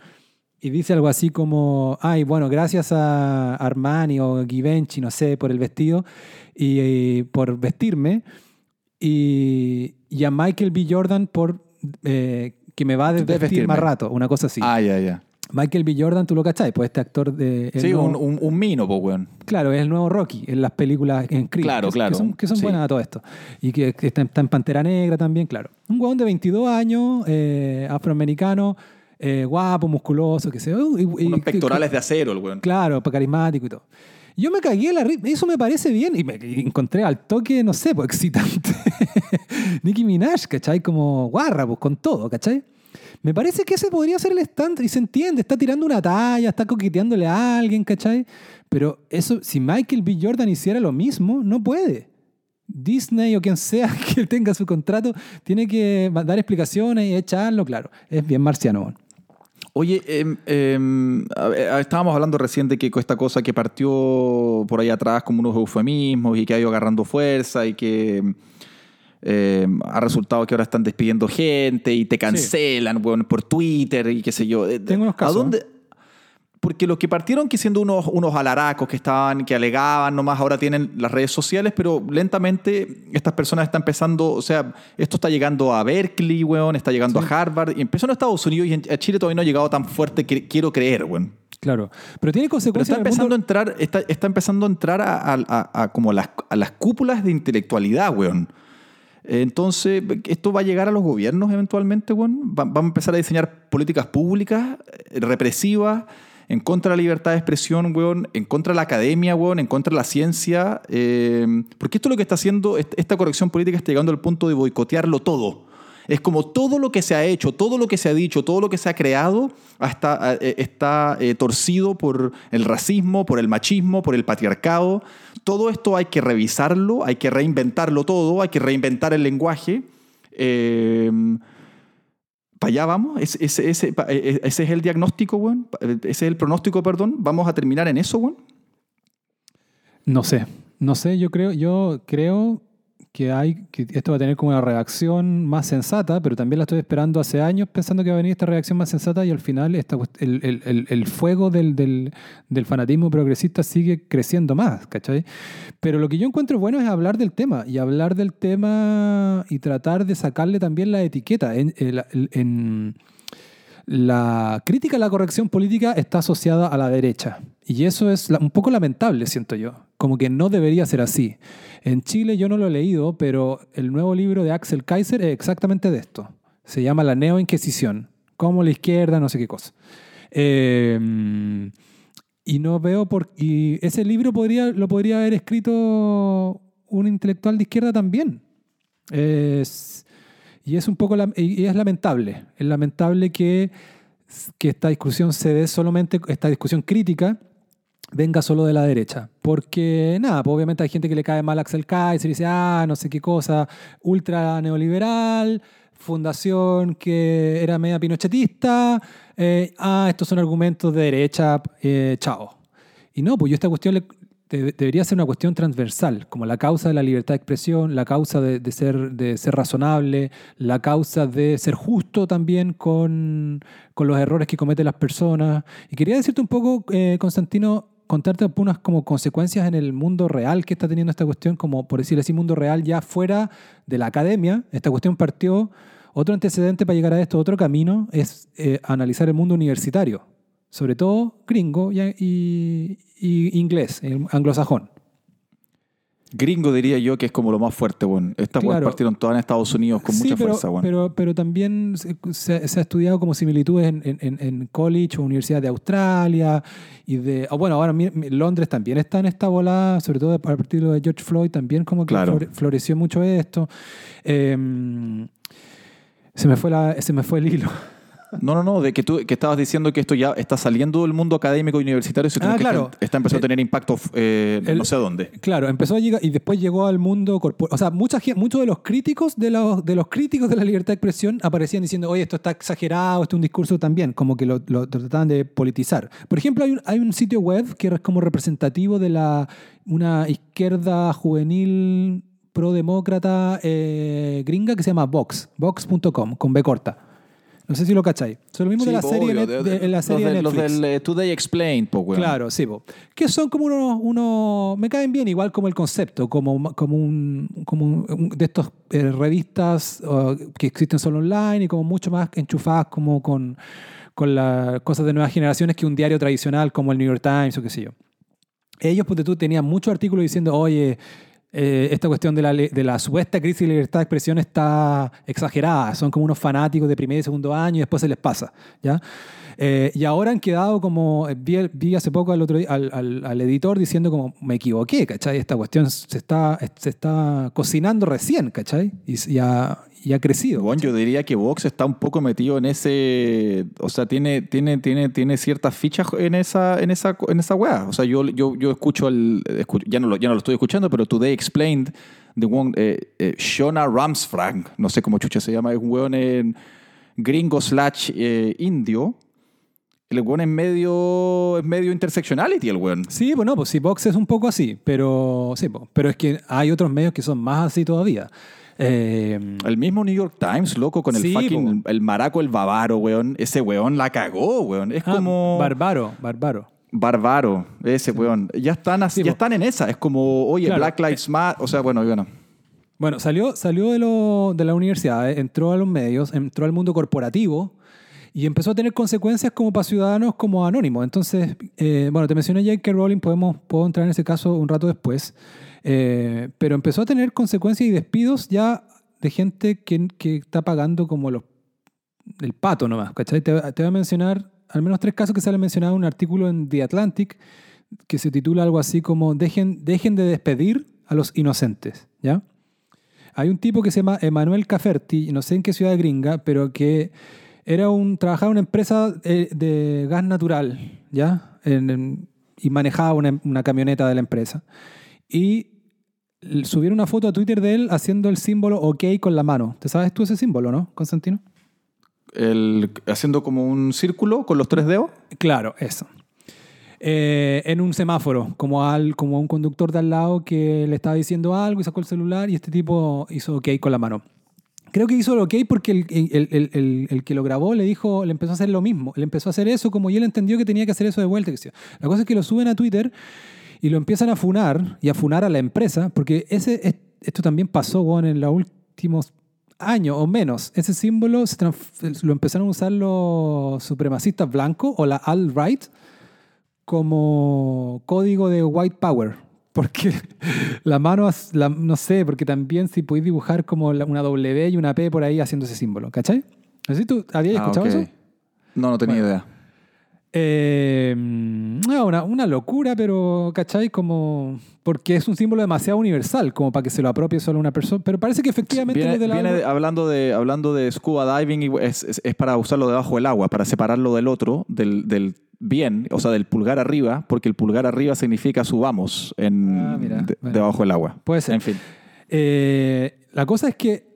Y dice algo así como, ay, bueno, gracias a Armani o Givenchy, no sé, por el vestido y, por vestirme. Y, y, a Michael B. Jordan por eh, que me va a desvestir más rato, una cosa así. Ah, ya, ya. Michael B. Jordan, tú lo cachai, pues este actor de. Sí, un, un, mino, pues, weón. Claro, es el nuevo Rocky en las películas en Creed. Claro, que, claro. Que son, buenas a todo esto. Y que, está, en Pantera Negra también, claro. Un weón de 22 años, eh, afroamericano, eh, guapo, musculoso, que sé y, Unos pectorales de acero, el weón. Claro, carismático y todo. Yo me cagué la eso me parece bien y me encontré al toque, no sé, pues excitante. Nicki Minaj, ¿cachai? Como guarra, pues con todo, ¿cachai? Me parece que ese podría ser el estándar y se entiende, está tirando una talla, está coqueteándole a alguien, ¿cachai? Pero eso, si Michael B. Jordan hiciera lo mismo, no puede. Disney o quien sea que tenga su contrato tiene que dar explicaciones y echarlo, claro. Es bien marciano. Oye, em, em, estábamos hablando recién de que esta cosa que partió por ahí atrás como unos eufemismos y que ha ido agarrando fuerza y que eh, ha resultado que ahora están despidiendo gente y te cancelan por Twitter y qué sé yo. Tengo unos casos. ¿A dónde? Porque los que partieron que siendo unos, unos alaracos que estaban, que alegaban nomás, ahora tienen las redes sociales, pero lentamente estas personas están empezando, o sea, esto está llegando a Berkeley, weón, está llegando a Harvard, y empezó en Estados Unidos y a Chile todavía no ha llegado tan fuerte que quiero creer, weón. Claro, pero tiene consecuencias. está empezando a entrar, está, está, empezando a entrar a, como las, a las cúpulas de intelectualidad, weón. Entonces, esto va a llegar a los gobiernos eventualmente, weón. Vamos a empezar a diseñar políticas públicas, eh, represivas, en contra de la libertad de expresión, weón, en contra de la academia, weón, en contra de la ciencia. Eh, porque esto es lo que está haciendo, esta corrección política está llegando al punto de boicotearlo todo. Es como todo lo que se ha hecho, todo lo que se ha dicho, todo lo que se ha creado hasta, eh, está eh, torcido por el racismo, por el machismo, por el patriarcado. Todo esto hay que revisarlo, hay que reinventarlo todo, hay que reinventar el lenguaje. Para allá vamos, ese, ese, ese, es el diagnóstico, weón. Ese es el pronóstico, perdón. Vamos a terminar en eso, weón. No sé, no sé, yo creo, yo creo que hay, que esto va a tener como una reacción más sensata, pero también la estoy esperando hace años pensando que va a venir esta reacción más sensata y al final esta, el, el, el, fuego del, del, del, fanatismo progresista sigue creciendo más, ¿cachai? Pero lo que yo encuentro bueno es hablar del tema y hablar del tema y tratar de sacarle también la etiqueta. En, en la crítica a la corrección política está asociada a la derecha. Y eso es un poco lamentable, siento yo. Como que no debería ser así. En Chile yo no lo he leído, pero el nuevo libro de Axel Kaiser es exactamente de esto. Se llama La Neo-Inquisición. Como la izquierda, no sé qué cosa. Em, y no veo por... Y ese libro podría, lo podría haber escrito un intelectual de izquierda también. Es y es un poco y es lamentable. Es lamentable que, que esta discusión se dé solamente, esta discusión crítica venga solo de la derecha. Porque, nada, pues obviamente hay gente que le cae mal a Axel Kaiser y dice, ah, no sé qué cosa, ultra neoliberal, fundación que era media pinochetista, eh, ah, estos son argumentos de derecha, eh, chao. Y no, pues yo esta cuestión le, debería ser una cuestión transversal, como la causa de la libertad de expresión, la causa de, ser, de ser razonable, la causa de ser justo también con, con, los errores que cometen las personas. Y quería decirte un poco, eh, Constantino, contarte algunas como consecuencias en el mundo real que está teniendo esta cuestión, como por decirlo así, mundo real ya fuera de la academia. Esta cuestión partió, otro antecedente para llegar a esto, otro camino, es eh, analizar el mundo universitario sobre todo gringo y, inglés, anglosajón. Gringo diría yo que es como lo más fuerte, bueno. Estas claro. partieron todas en Estados Unidos con mucha fuerza, bueno. Pero, pero también se, ha estudiado como similitudes en, en, en, college o universidad de Australia y de... Ah, bueno, ahora Londres también está en esta volada, sobre todo a partir de George Floyd, también como que floreció mucho esto. Em, se, me fue la, se me fue el hilo. No, no, no, de que tú que estabas diciendo que esto ya está saliendo del mundo académico y universitario, ah, claro. está, empezó a eh, tener impacto eh, no sé dónde. Claro, empezó a llegar y después llegó al mundo corporativo. O sea, mucha, muchos de los críticos de los, de los críticos de la libertad de expresión aparecían diciendo, oye, esto está exagerado, esto es un discurso también, como que lo, trataban de politizar. Por ejemplo, hay un, hay un sitio web que es como representativo de la, una izquierda juvenil pro-demócrata eh, gringa que se llama Vox, vox.com, con B corta. No sé si lo cacháis. Son lo mismo de la serie, de, la serie los, de, los del eh, Today Explained, pues, Claro, sí, que son como unos, uno, me caen bien igual como el concepto, como, como un, como de estos eh, revistas que existen solo online y como mucho más enchufadas como con, con las cosas de nuevas generaciones que un diario tradicional como el New York Times o qué sé yo. Ellos, pues tú, tenían muchos artículos diciendo, oye, eh, esta cuestión de la, de la supuesta crisis de libertad de expresión está exagerada. Son como unos fanáticos de primer y segundo año y después se les pasa. ¿ya? Eh, y ahora han quedado como, vi, vi hace poco al, otro, al, al, al, editor diciendo como, me equivoqué, ¿cachai? Esta cuestión se está, se está cocinando recién, ¿cachai? Y ya, y ha crecido. Bueno, yo diría que Vox está un poco metido en ese, o sea, tiene, tiene, tiene, tiene ciertas fichas en esa, en esa, en esa weá. O sea, yo, yo, yo escucho, el, ya, no lo, ya no lo estoy escuchando, pero Today Explained, de one, eh, eh, Shona Ramsfrank, no sé cómo chucha se llama, es un weón en gringo slash eh, indio. El weón es medio, es medio intersectionality, el weón. Sí, bueno, pues sí, Vox es un poco así, pero sí, pero es que hay otros medios que son más así todavía. Eh, el mismo New York Times, loco, con el fucking, el maraco, el bavaro, weón. Ese weón la cagó, weón. Es ah, como... Barbaro, barbaro. Barbaro, ese weón. Ya están, así, ya están en esa. Es como, oye, Black Lives Matter. O sea, bueno, bueno. Bueno, salió, salió de, lo, de la universidad, eh, entró a los medios, entró al mundo corporativo y empezó a tener consecuencias como para ciudadanos como anónimos. Entonces, eh, bueno, te mencioné J.K. Rowling, podemos, puedo entrar en ese caso un rato después. Eh, pero empezó a tener consecuencias y despidos ya de gente que, está pagando como los, el pato nomás. ¿cachai? Te, te, voy a mencionar al menos tres casos que se han mencionado en un artículo en The Atlantic que se titula algo así como Dejen, dejen de despedir a los inocentes. ¿ya? Hay un tipo que se llama Emanuel Caferti, no sé en qué ciudad gringa, pero que era un, trabajaba en una empresa de, de gas natural, ¿ya? y manejaba una, una camioneta de la empresa y subieron una foto a Twitter de él haciendo el símbolo OK con la mano. ¿Te sabes tú ese símbolo, no, Constantino? El, haciendo como un círculo con los tres dedos. Claro, eso. Eh, en un semáforo, como, al, como un conductor de al lado que le estaba diciendo algo y sacó el celular y este tipo hizo OK con la mano. Creo que hizo el OK porque el, el, el, el, que lo grabó le dijo, le empezó a hacer lo mismo. Le empezó a hacer eso como y él entendió que tenía que hacer eso de vuelta. La cosa es que lo suben a Twitter y lo empiezan a funar y a funar a la empresa, porque ese, esto también pasó en los últimos años o menos. Ese símbolo lo empezaron a usar los supremacistas blancos o la alt-right como código de white power. Porque la mano, no sé, porque también si podéis dibujar como una W y una P por ahí haciendo ese símbolo, ¿cachai? ¿Así tú habías ah, escuchado eso? No, no tenía idea. Eh, una, una, locura, pero, ¿cachai? Como, porque es un símbolo demasiado universal, como para que se lo apropie solo una persona. Pero parece que efectivamente viene, de hablando, de, hablando de scuba diving, es, es, para usarlo debajo del agua, para separarlo del otro, del, del, bien, o sea, del pulgar arriba, porque el pulgar arriba significa subamos en, ah, debajo del agua. Puede ser. En fin. Eh, la cosa es que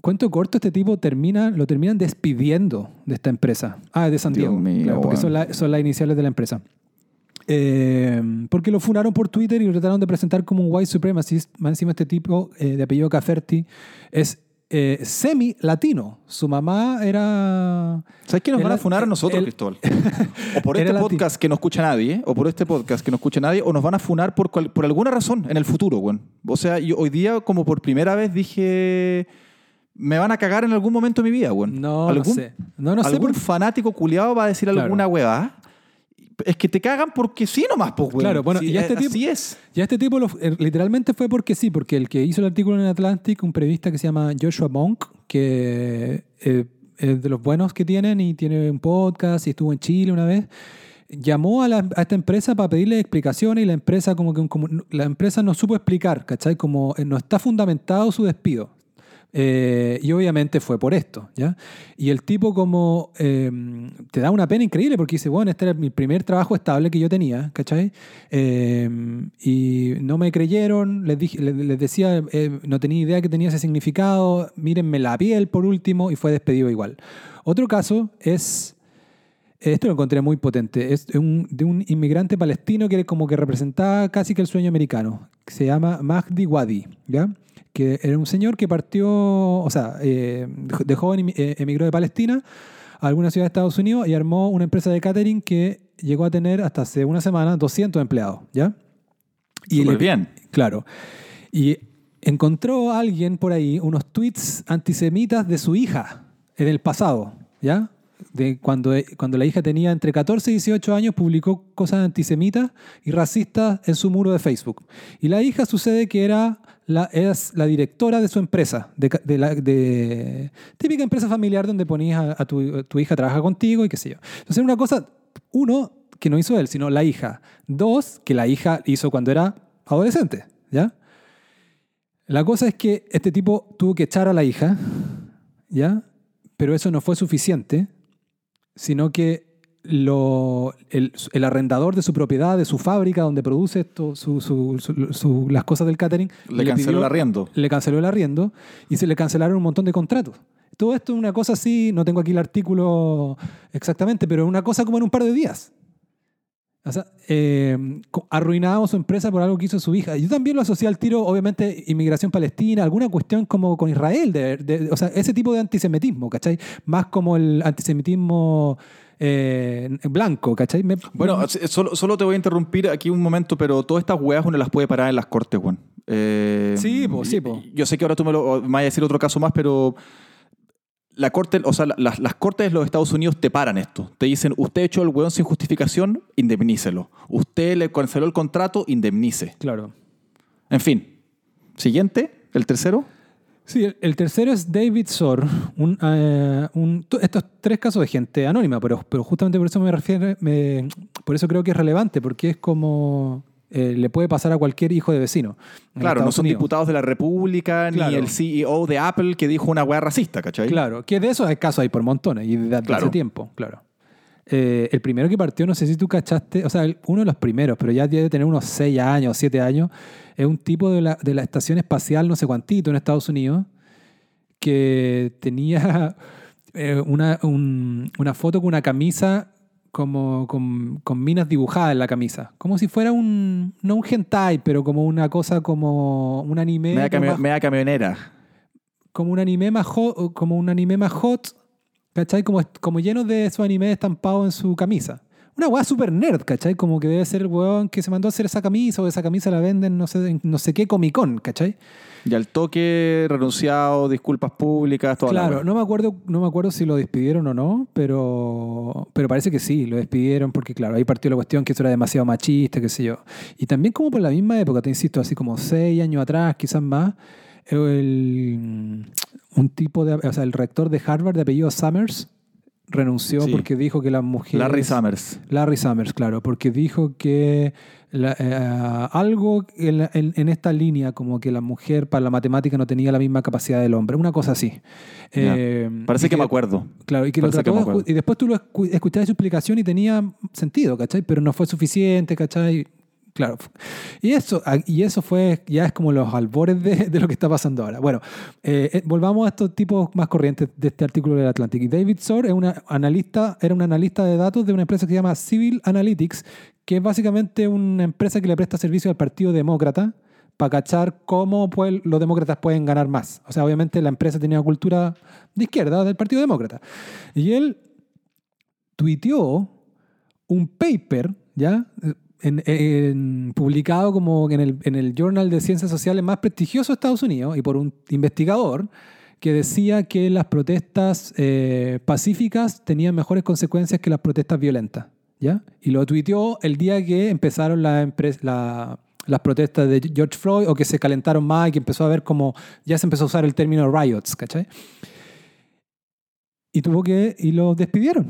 cuento corto, este tipo termina, lo terminan despidiendo de esta empresa. Ah, de San Diego. porque son, son, las iniciales de la empresa. Eh, porque lo funaron por Twitter y lo trataron de presentar como un white supremacist. Más encima este tipo eh, de apellido Caferti es eh, semi-latino. Su mamá era... ¿Sabes qué nos van a funar a nosotros, Cristóbal? o por este podcast que no escucha nadie, o por este podcast que no escucha nadie, o nos van a funar por, por alguna razón en el futuro, güey. O sea, yo hoy día como por primera vez dije me van a cagar en algún momento de mi vida, güey. No, no sé. No, no ¿Algún fanático culiado va a decir alguna hueá? Es que te cagan porque sí nomás, pues, Claro, bueno, y este tipo, así es. Ya este tipo eh, literalmente fue porque sí, porque el que hizo el artículo en Atlantic, un periodista que se llama Joshua Monk, que eh, es de los buenos que tienen y tiene un podcast y estuvo en Chile una vez, llamó a, esta empresa para pedirle explicaciones y la empresa como que la empresa no supo explicar, ¿cachai? Como eh, no está fundamentado su despido. Eh, y obviamente fue por esto, ¿ya? Y el tipo como em, te da una pena increíble porque dice, bueno, este era mi primer trabajo estable que yo tenía, ¿cachai? Em, y no me creyeron, les, dije, les, decía, eh, no tenía idea que tenía ese significado, mírenme la piel por último y fue despedido igual. Otro caso es... Esto lo encontré muy potente. Es un, de un inmigrante palestino que como que representaba casi que el sueño americano. Que se llama Mahdi Wadi, ¿ya? Que era un señor que partió, o sea, eh, de joven eh, emigró de Palestina a alguna ciudad de Estados Unidos y armó una empresa de catering que llegó a tener hasta hace una semana 200 empleados, ¿ya? Y Muy bien. Claro. Y encontró a alguien por ahí unos tweets antisemitas de su hija en el pasado, ¿ya? De cuando, cuando la hija tenía entre 14 y 18 años, publicó cosas antisemitas y racistas en su muro de Facebook. Y la hija sucede que era la, es la directora de su empresa, de, la, de típica empresa familiar donde ponías a, tu, tu, hija trabaja contigo y qué sé yo. Entonces, una cosa, uno, que no hizo él, sino la hija. Dos, que la hija hizo cuando era adolescente, ¿ya? La cosa es que este tipo tuvo que echar a la hija, ¿ya? Pero eso no fue suficiente, sino que lo, el, el, arrendador de su propiedad, de su fábrica donde produce esto, su, su, las cosas del catering, le, canceló el arriendo. Le canceló el arriendo y se le cancelaron un montón de contratos. Todo esto es una cosa así, no tengo aquí el artículo exactamente, pero es una cosa como en un par de días. O sea, eh, arruinado su empresa por algo que hizo su hija. Yo también lo asocié al tiro, obviamente, inmigración palestina, alguna cuestión como con Israel, de, o sea, ese tipo de antisemitismo, ¿cachai? Más como el antisemitismo eh, blanco, ¿cachai? bueno, solo, te voy a interrumpir aquí un momento, pero todas estas weas uno las puede parar en las cortes, Juan. Eh, sí, pues, sí, po. Yo sé que ahora tú me, lo, me vas a decir otro caso más, pero la corte, o sea, las, las, cortes de los Estados Unidos te paran esto. Te dicen, usted echó el weón sin justificación, indemnícelo. Usted le canceló el contrato, indemnice. Claro. En fin. Siguiente, el tercero. Sí, el tercero es David Sor. Un, eh, estos tres casos de gente anónima, pero, pero justamente por eso me refiero, me, por eso creo que es relevante, porque es como eh, le puede pasar a cualquier hijo de vecino. Claro, no son diputados de la República, ni el CEO de Apple que dijo una weá racista, ¿cachai? Claro, que de esos casos hay por montones y desde hace tiempo, claro. Eh, el primero que partió, no sé si tú cachaste, o sea, uno de los primeros, pero ya debe tener unos 6 años, 7 años, es un tipo de la, de la estación espacial, no sé cuántito, en Estados Unidos, que tenía eh, una, una foto con una camisa como con, con, minas dibujadas en la camisa. Como si fuera un, no un hentai, pero como una cosa como un anime. Media, camionera. Como un anime más hot, como un anime más hot ¿cachai? Como, como lleno de su anime estampado en su camisa. Una weá super nerd, ¿cachai? Como que debe ser el weón que se mandó a hacer esa camisa o esa camisa la venden no sé, no sé qué Comic Con, ¿cachai? Y al toque, renunciado, disculpas públicas, toda Claro, no me acuerdo, no me acuerdo si lo despidieron o no, pero, pero parece que sí, lo despidieron porque, claro, ahí partió la cuestión que eso era demasiado machista, qué sé yo. Y también como por la misma época, te insisto, así como seis años atrás, quizás más, el, un tipo de, o sea, el rector de Harvard de apellido Summers renunció porque dijo que las mujeres... Larry Summers. Larry Summers, claro, porque dijo que eh, algo en, esta línea, como que la mujer para la matemática no tenía la misma capacidad del hombre, una cosa así. Eh, Parece que, me acuerdo. Claro, y, que lo trató y después tú lo escuchaste su explicación y tenía sentido, ¿cachai? Pero no fue suficiente, ¿cachai? Claro. Y eso, ah, y eso fue, ya es como los albores de, lo que está pasando ahora. Bueno, eh, eh, volvamos a estos tipos más corrientes de este artículo del Atlantic. David Sor es una analista, era un analista de datos de una empresa que se llama Civil Analytics, que es básicamente una empresa que le presta servicio al Partido Demócrata para cachar cómo pues, los demócratas pueden ganar más. O sea, obviamente la empresa tenía una cultura de izquierda del Partido Demócrata. Y él tuiteó un paper, ¿ya? En, publicado como en el, en el Journal de Ciencias Sociales más prestigioso de Estados Unidos y por un investigador que decía que las protestas eh, pacíficas tenían mejores consecuencias que las protestas violentas. ¿ya? Y lo tuiteó el día que empezaron la, las protestas de George Floyd o que se calentaron más y que empezó a ver como ya se empezó a usar el término riots, ¿cachai? Y tuvo que, y lo despidieron,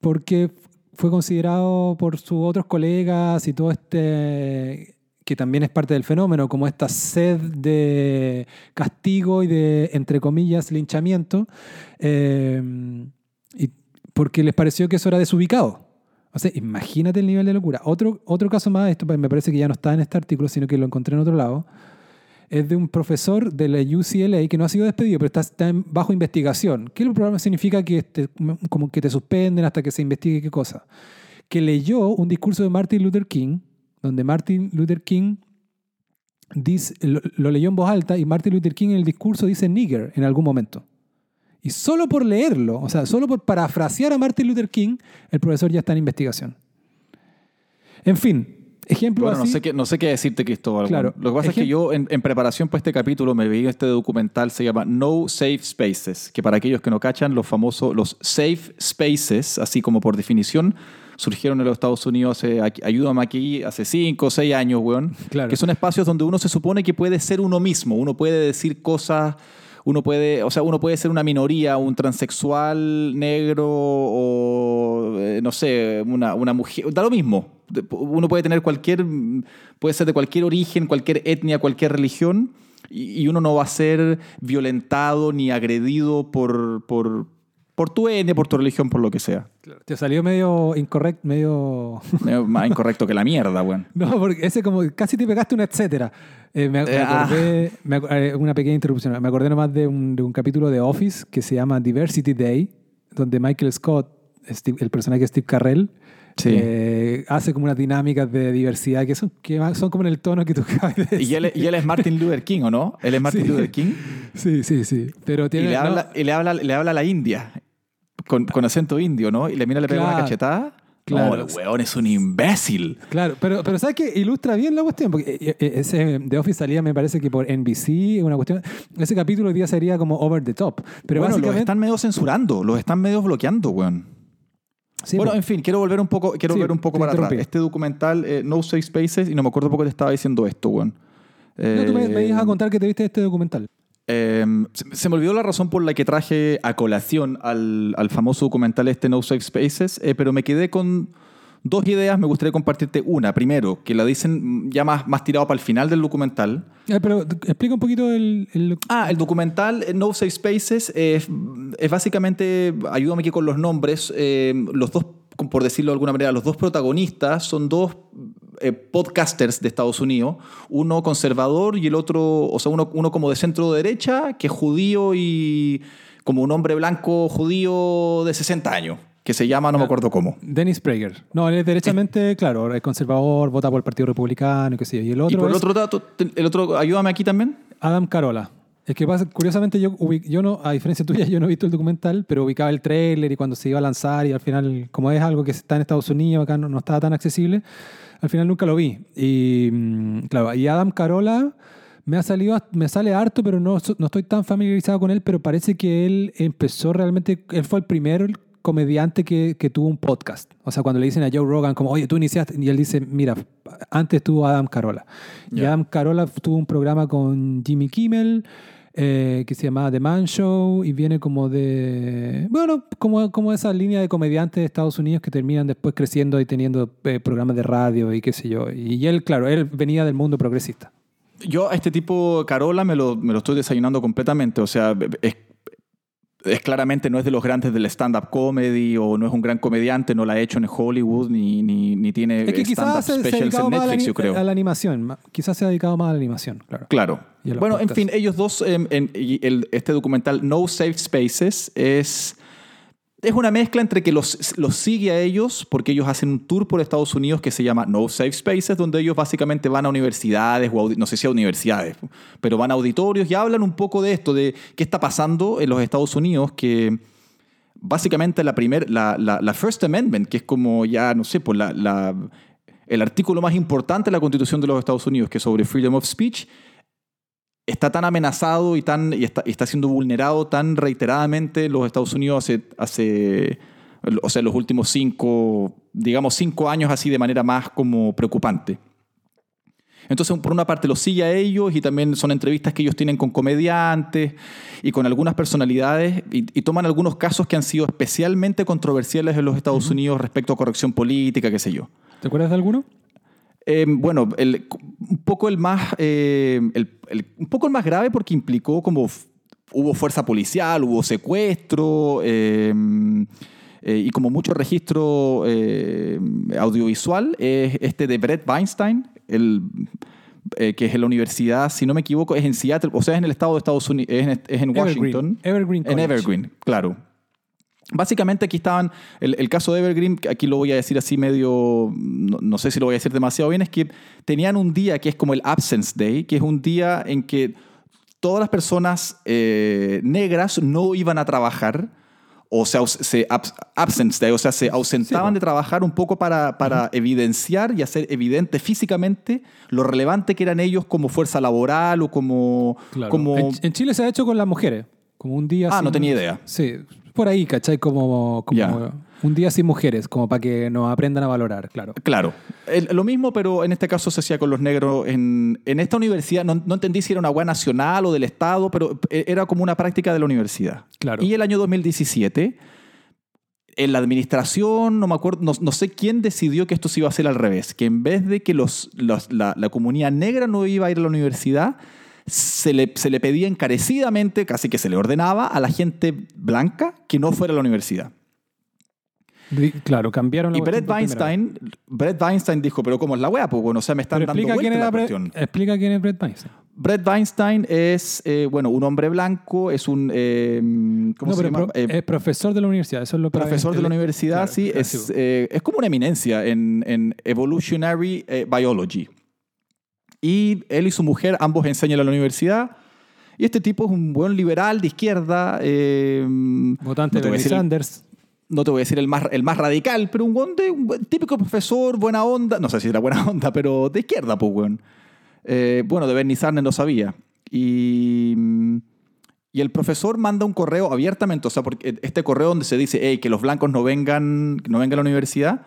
porque fue considerado por sus otros colegas y todo este, que también es parte del fenómeno, como esta sed de castigo y de, entre comillas, linchamiento, eh, y porque les pareció que eso era desubicado. O sea, imagínate el nivel de locura. Otro, otro caso más, esto me parece que ya no está en este artículo, sino que lo encontré en otro lado, es de un profesor de la UCLA que no ha sido despedido, pero está, bajo investigación. ¿Qué programa significa que te, como que te suspenden hasta que se investigue qué cosa? Que leyó un discurso de Martin Luther King, donde Martin Luther King dice, lo, lo leyó en voz alta y Martin Luther King en el discurso dice nigger en algún momento. Y solo por leerlo, o sea, solo por parafrasear a Martin Luther King, el profesor ya está en investigación. En fin, ejemplo bueno, No sé, qué, no sé qué decirte, Cristóbal. Claro. Lo que pasa es que yo, en, preparación para este capítulo, me vi este documental, se llama No Safe Spaces, que para aquellos que no cachan, los famosos, los safe spaces, así como por definición, surgieron en los Estados Unidos hace, ayúdame aquí, hace cinco o seis años, weón. Claro. Que son espacios donde uno se supone que puede ser uno mismo, uno puede decir cosas uno puede, o sea, uno puede ser una minoría, un transexual negro o, eh, no sé, una, una mujer, da lo mismo. Uno puede tener cualquier, puede ser de cualquier origen, cualquier etnia, cualquier religión, y, uno no va a ser violentado ni agredido por, por, por tu etnia, por tu religión, por lo que sea. Te salió medio incorrecto, medio... Más incorrecto que la mierda, weón. No, porque ese como casi te pegaste un etcétera. Eh, me, eh, acordé, ah. eh, una pequeña interrupción, me acordé nomás de un, de un capítulo de Office que se llama Diversity Day, donde Michael Scott, el personaje de Steve Carrell, hace como unas dinámicas de diversidad que son, que son como en el tono que tú acabas de decir. Y él, y él es Martin Luther King, ¿o no? Él es Martin Luther King. Sí, sí, sí. Pero tiene, y, le habla, y le, habla, le habla a la India, con, con acento indio, ¿no? Y le mira, le pega una cachetada. Claro. No, el weón es un imbécil. Claro, pero, pero ¿sabes qué? Ilustra bien la cuestión, porque eh, eh, ese de Office salía, me parece que por NBC, una cuestión. Ese capítulo hoy día sería como over the top. Pero bueno, los están medio censurando, los están medio bloqueando, weón. Bueno, en fin, quiero volver un poco, quiero volver un poco para atrás. Este documental, eh, No Safe Spaces, y no me acuerdo por qué te estaba diciendo esto, weón. no, tú me, me ibas a contar que te viste este documental. Em, se, me olvidó la razón por la que traje a colación al, al famoso documental este No Safe Spaces, eh, pero me quedé con dos ideas. Me gustaría compartirte una. Primero, que la dicen ya más, más tirado para el final del documental. Eh, pero explica un poquito el, Ah, el documental eh, No Safe Spaces es, es básicamente, ayúdame aquí con los nombres, los dos, por decirlo de alguna manera, los dos protagonistas son dos eh, podcasters de Estados Unidos, uno conservador y el otro, o sea, uno, uno como de centro derecha, que es judío y como un hombre blanco judío de 60 años, que se llama, no me ah, acuerdo cómo. Dennis Prager. No, él es derechamente, claro, es conservador, vota por el Partido Republicano y qué sé yo. Y el otro. por el otro dato, el otro, ayúdame aquí también. Adam Carola. Es que pasa, curiosamente yo, yo no, a diferencia tuya, yo no he visto el documental, pero ubicaba el trailer y cuando se iba a lanzar y al final, como es algo que está en Estados Unidos, acá no, no estaba tan accesible, al final nunca lo vi. Y mm, claro, y Adam Carola me ha salido, me sale harto, pero no, no estoy tan familiarizado con él, pero parece que él empezó realmente, él fue el primer comediante que, que, tuvo un podcast. O sea, cuando le dicen a Joe Rogan como, oye, tú iniciaste, y él dice, mira, antes tuvo Adam Carola. Y Adam Carola tuvo un programa con Jimmy Kimmel, eh, que se llama The Man Show y viene como de, bueno, como, como esa línea de comediantes de Estados Unidos que terminan después creciendo y teniendo eh, programas de radio y qué sé yo. Y él, claro, él venía del mundo progresista. Yo a este tipo, Carola, me lo, me lo estoy desayunando completamente. O sea, es es claramente no es de los grandes del stand-up comedy o no es un gran comediante, no la ha hecho en Hollywood ni, ni, ni tiene stand-up specials en Netflix, yo creo. A la animación, quizás se ha dedicado más a la animación, claro. Claro. Bueno, en fin, ellos dos, em, en, el, este documental No Safe Spaces es es una mezcla entre que los, los sigue a ellos, porque ellos hacen un tour por Estados Unidos que se llama No Safe Spaces, donde ellos básicamente van a universidades, o no sé si a universidades, pero van a auditorios y hablan un poco de esto, de qué está pasando en los Estados Unidos, que básicamente la, primer, la, la, First Amendment, que es como ya, no sé, por la, el artículo más importante de la Constitución de los Estados Unidos, que es sobre Freedom of Speech, está tan amenazado y, tan, y está, está, siendo vulnerado tan reiteradamente en los Estados Unidos hace, hace o sea, los últimos 5, digamos, cinco años así de manera más como preocupante. Entonces, por una parte, los sigue a ellos y también son entrevistas que ellos tienen con comediantes y con algunas personalidades y, toman algunos casos que han sido especialmente controversiales en los Estados Unidos respecto a corrección política, qué sé yo. ¿Te acuerdas de alguno? Eh, bueno, un, poco el más, eh, un poco el más grave porque implicó como hubo fuerza policial, hubo secuestro eh, y como mucho registro audiovisual es este de Brett Weinstein, el, que es en la universidad, si no me equivoco, es en Seattle, o sea, es en el estado de Estados Unidos, es en, Washington. Evergreen, En Evergreen, claro. Básicamente aquí estaban, el, caso de Evergreen, aquí lo voy a decir así medio, no, sé si lo voy a decir demasiado bien, es que tenían un día que es como el Absence Day, que es un día en que todas las personas eh, negras no iban a trabajar, o sea, se, absence day, o sea, se ausentaban de trabajar un poco para, para evidenciar y hacer evidente físicamente lo relevante que eran ellos como fuerza laboral o como... como... En, Chile se ha hecho con las mujeres, como un día... Ah, no tenía idea. Sí, por ahí, ¿cachai? Como, como un día sin mujeres, como para que nos aprendan a valorar, claro. Claro. lo mismo, pero en este caso se hacía con los negros. En, en esta universidad, no, no, entendí si era una web nacional o del Estado, pero e, era como una práctica de la universidad. Claro. Y el año 2017 en la administración, no me acuerdo, no, sé quién decidió que esto se iba a hacer al revés, que en vez de que los, la, la, comunidad negra no iba a ir a la universidad, se le, se le pedía encarecidamente, casi que se le ordenaba a la gente blanca que no fuera a la universidad. Claro, cambiaron la Y Brett Weinstein, Brett Weinstein dijo, pero ¿cómo es la wea? Pues bueno, o sea, me están dando vuelta la cuestión. Explica quién es Brett Weinstein. Brett Weinstein es, eh, bueno, un hombre blanco, es un... Eh, ¿Cómo se llama? Eh, es profesor de la universidad, eso es lo que... Profesor de la universidad, sí, es, es como una eminencia en, en Evolutionary Biology. Y él y su mujer ambos enseñan en la universidad. Y este tipo es un buen liberal de izquierda. Eh, Votante de Sanders. no te voy a decir el más, el más radical, pero un, buen, de, un típico profesor, buena onda. No sé si era buena onda, pero de izquierda, pues, bueno. Eh, bueno, de Bernie Sanders no sabía. Y, y el profesor manda un correo abiertamente, o sea, porque este correo donde se dice hey, que los blancos no vengan, no vengan a la universidad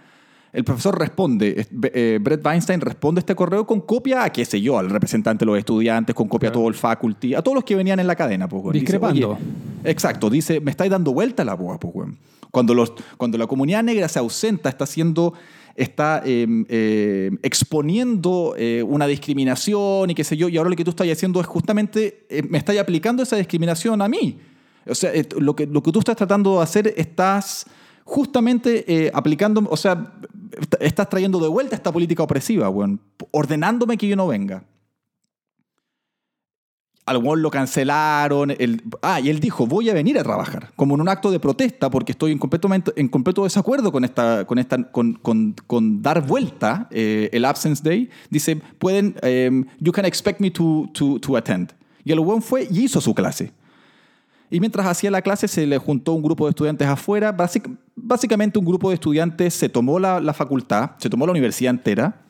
el profesor responde, eh, Brett Weinstein responde este correo con copia a, qué sé yo, al representante de los estudiantes, con copia a todo el faculty, a todos los que venían en la cadena. Pues, Discrepando. exacto, dice, me estáis dando vuelta la boa, pues, Cuando, los, cuando la comunidad negra se ausenta, está haciendo está em, em, exponiendo eh, una discriminación y qué sé yo, y ahora lo que tú estás haciendo es justamente, eh, me estás aplicando esa discriminación a mí. O sea, lo, que, lo que tú estás tratando de hacer, estás justamente aplicando, o sea, estás trayendo de vuelta esta política opresiva, ordenándome que yo no venga. Algún lo cancelaron. ah, y él dijo, voy a venir a trabajar, como en un acto de protesta, porque estoy en completo, en completo desacuerdo con, esta, con, esta, con, con, dar vuelta eh, el Absence Day. Dice, pueden, em, you can expect me to, to, to attend. Y el buen fue y hizo su clase. Y mientras hacía la clase se le juntó un grupo de estudiantes afuera. básicamente un grupo de estudiantes se tomó la, facultad, se tomó la universidad entera.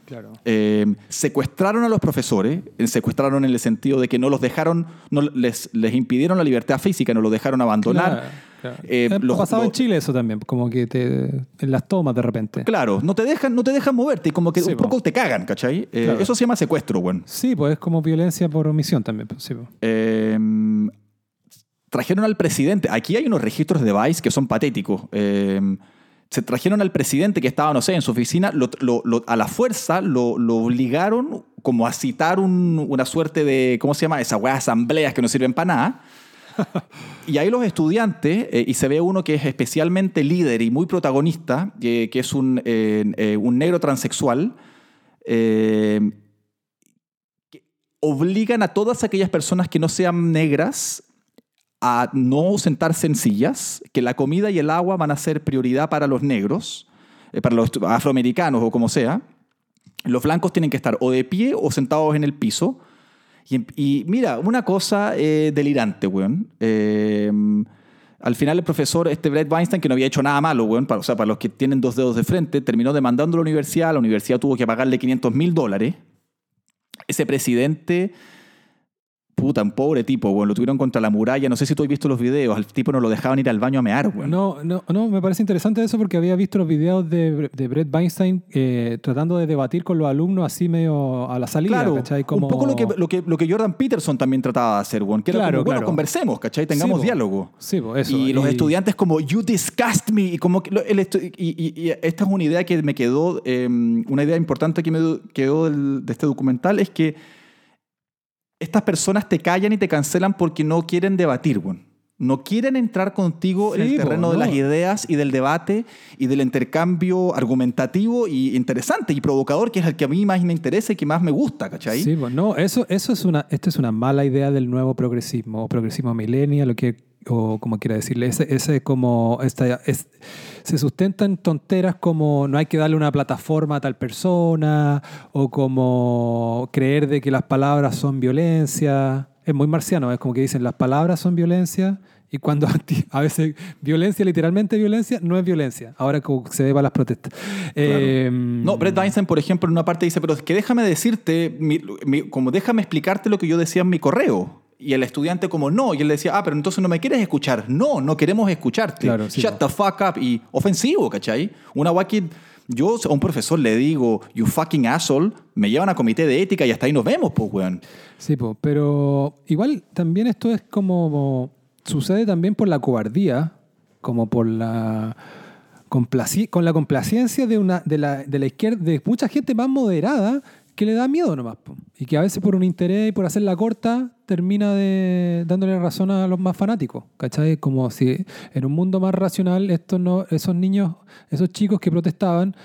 Eh, secuestraron a los profesores, eh, secuestraron en el sentido de que no los dejaron, no les, les impidieron la libertad física, no los dejaron abandonar. Eh, lo pasaba en Chile eso también, como que te, en las tomas de repente. Claro, no te dejan, no te dejan moverte y como que un poco te cagan, ¿cachai? Eso se llama secuestro, bueno. Sí, pues es como violencia por omisión también. Pues, sí, trajeron al presidente. Aquí hay unos registros de Vice que son patéticos. Eh, se trajeron al presidente que estaba, no sé, en su oficina, a la fuerza lo, obligaron como a citar una suerte de, ¿cómo se llama? Esas weas asambleas que no sirven para nada. y ahí los estudiantes, eh, y se ve uno que es especialmente líder y muy protagonista, que es un, eh, un negro transexual, que obligan a todas aquellas personas que no sean negras a no sentarse en sillas, que la comida y el agua van a ser prioridad para los negros, eh, para los afroamericanos o como sea. Los blancos tienen que estar o de pie o sentados en el piso. Y, mira, una cosa eh, delirante, weón. Eh, al final el profesor, este Brett Weinstein, que no había hecho nada malo, weón, para, o sea, para los que tienen dos dedos de frente, terminó demandando a la universidad. La universidad tuvo que pagarle 500 mil dólares. Ese presidente Puta, un pobre tipo, bueno, lo tuvieron contra la muralla. No sé si tú has visto los videos. Al tipo no lo dejaban ir al baño a mear, güey. No, no, no, me parece interesante eso porque había visto los videos de, de Brett Weinstein eh, tratando de debatir con los alumnos así medio a la salida, claro, ¿cachai? Como... Un poco lo que, lo, que, lo que Jordan Peterson también trataba de hacer, güey. Que era como, bueno, conversemos, ¿cachai? Tengamos diálogo. Sí, eso. Y, los estudiantes como, you disgust me. Y, como que el y, esta es una idea que me quedó, em, una idea importante que me quedó de este documental es que estas personas te callan y te cancelan porque no quieren debatir, bueno. No quieren entrar contigo en el terreno de las ideas y del debate y del intercambio argumentativo y interesante y provocador, que es el que a mí más me interesa y que más me gusta, ¿cachai? Sí, bueno, eso, eso es una, esto es una mala idea del nuevo progresismo, o progresismo millennial, lo que o como quiera decirle, ese, ese como, esta, es, se sustentan tonteras como no hay que darle una plataforma a tal persona, o como creer de que las palabras son violencia. Es muy marciano, es como que dicen las palabras son violencia, y cuando a veces violencia, literalmente violencia, no es violencia. Ahora se ve para las protestas. Eh, no, Brett Weinstein, por ejemplo, en una parte dice, pero es que déjame decirte, como déjame explicarte lo que yo decía en mi correo. Y el estudiante como, no. Y él decía, ah, pero entonces no me quieres escuchar. No, no queremos escucharte. Shut the fuck up. Y ofensivo, ¿cachai? Una guaki... Yo a un profesor le digo, you fucking asshole, me llevan a comité de ética y hasta ahí nos vemos, pues, weón. Sí, pues, pero igual también esto es como, sucede también por la cobardía, como por la con la complacencia de, una, de, la, de la izquierda, de mucha gente más moderada que le da miedo nomás. Y que a veces por un interés y por hacerla corta termina de, dándole razón a los más fanáticos. ¿Cachai? Como si en un mundo más racional estos no, esos niños, esos chicos que protestaban,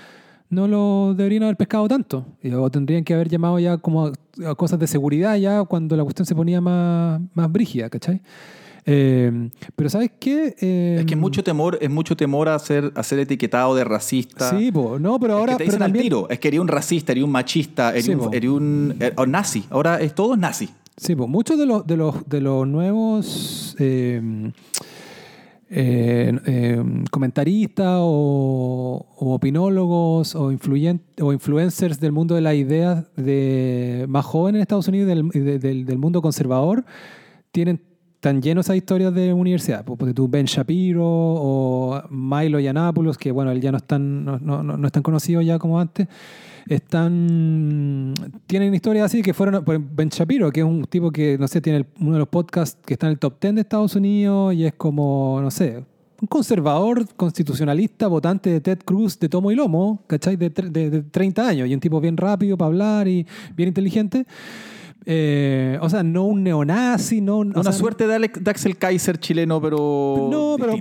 no lo deberían haber pescado tanto. O tendrían que haber llamado ya como a, cosas de seguridad ya cuando la cuestión se ponía más, más brígida, ¿cachai? Eh, pero ¿sabes qué? es que es em, mucho temor, es mucho temor a ser, a ser etiquetado de racista. Sí, no, pero ahora... Es que te dicen tiro, es que eres un racista, eres un machista, eres un, er, nazi. Ahora es todo nazi. Sí, pues muchos de los, de los, de los nuevos... Em, eh, em, comentaristas o, opinólogos o, o influencers del mundo de las ideas de, más jóvenes en Estados Unidos del, del, del mundo conservador tienen están llenos de historias de universidad. Pues, porque tú Ben Shapiro o Milo Yiannopoulos, que bueno, él ya no están, no, no, no están conocidos ya como antes, están tienen historias así que fueron Ben Shapiro, que es un tipo que, no sé, tiene uno de los podcasts que está en el top 10 de Estados Unidos y es como, no sé, un conservador constitucionalista, votante de Ted Cruz de tomo y lomo, ¿cachai? De, de, de 30 años y un tipo bien rápido para hablar y bien inteligente. Eh, o sea, no un neonazi, no... Una suerte de, Axel Kaiser chileno, pero no, pero,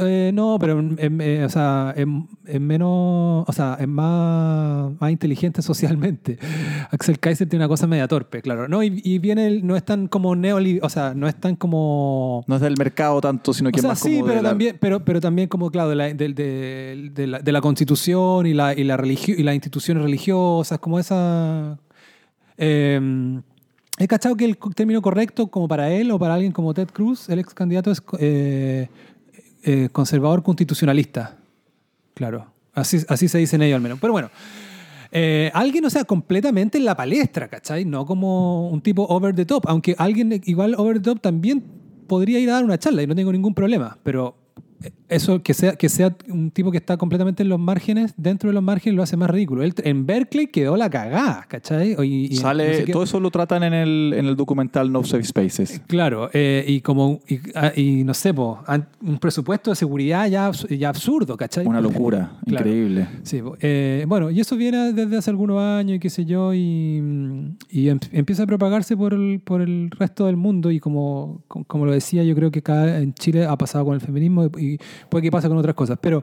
eh, no, pero o sea, es, menos, o sea, es más, más inteligente socialmente. Axel Kaiser tiene una cosa media torpe, claro. No, y, viene, no es tan como neoliberal, o sea, no es tan como... No es del mercado tanto, sino que o sea, más sí, como pero, también, pero, pero también como, claro, de la, de, de, la, de la constitución y la, y, la y las instituciones religiosas, como esa eh, he cachado que el término correcto, como para él o para alguien como Ted Cruz, el ex candidato es eh, eh, conservador constitucionalista. Claro, así, se dicen ellos al menos. Pero bueno, eh, alguien, o sea, completamente en la palestra, ¿cachai? No como un tipo over the top, aunque alguien igual over the top también podría ir a dar una charla y no tengo ningún problema, pero eso, que sea, que sea un tipo que está completamente en los márgenes, dentro de los márgenes lo hace más ridículo. Él, en Berkeley quedó la cagada, ¿cachai? Y, Sale, todo eso lo tratan en el, en el documental No Safe Spaces. Claro, eh, y como, ah, y, no sé, un presupuesto de seguridad ya, ya absurdo, ¿cachai? Una locura, increíble. Sí, eh, bueno, y eso viene desde hace algunos años y qué sé yo, y, y em, empieza a propagarse por el, por el resto del mundo y como, como lo decía, yo creo que acá en Chile ha pasado con el feminismo y puede que pase con otras cosas. Pero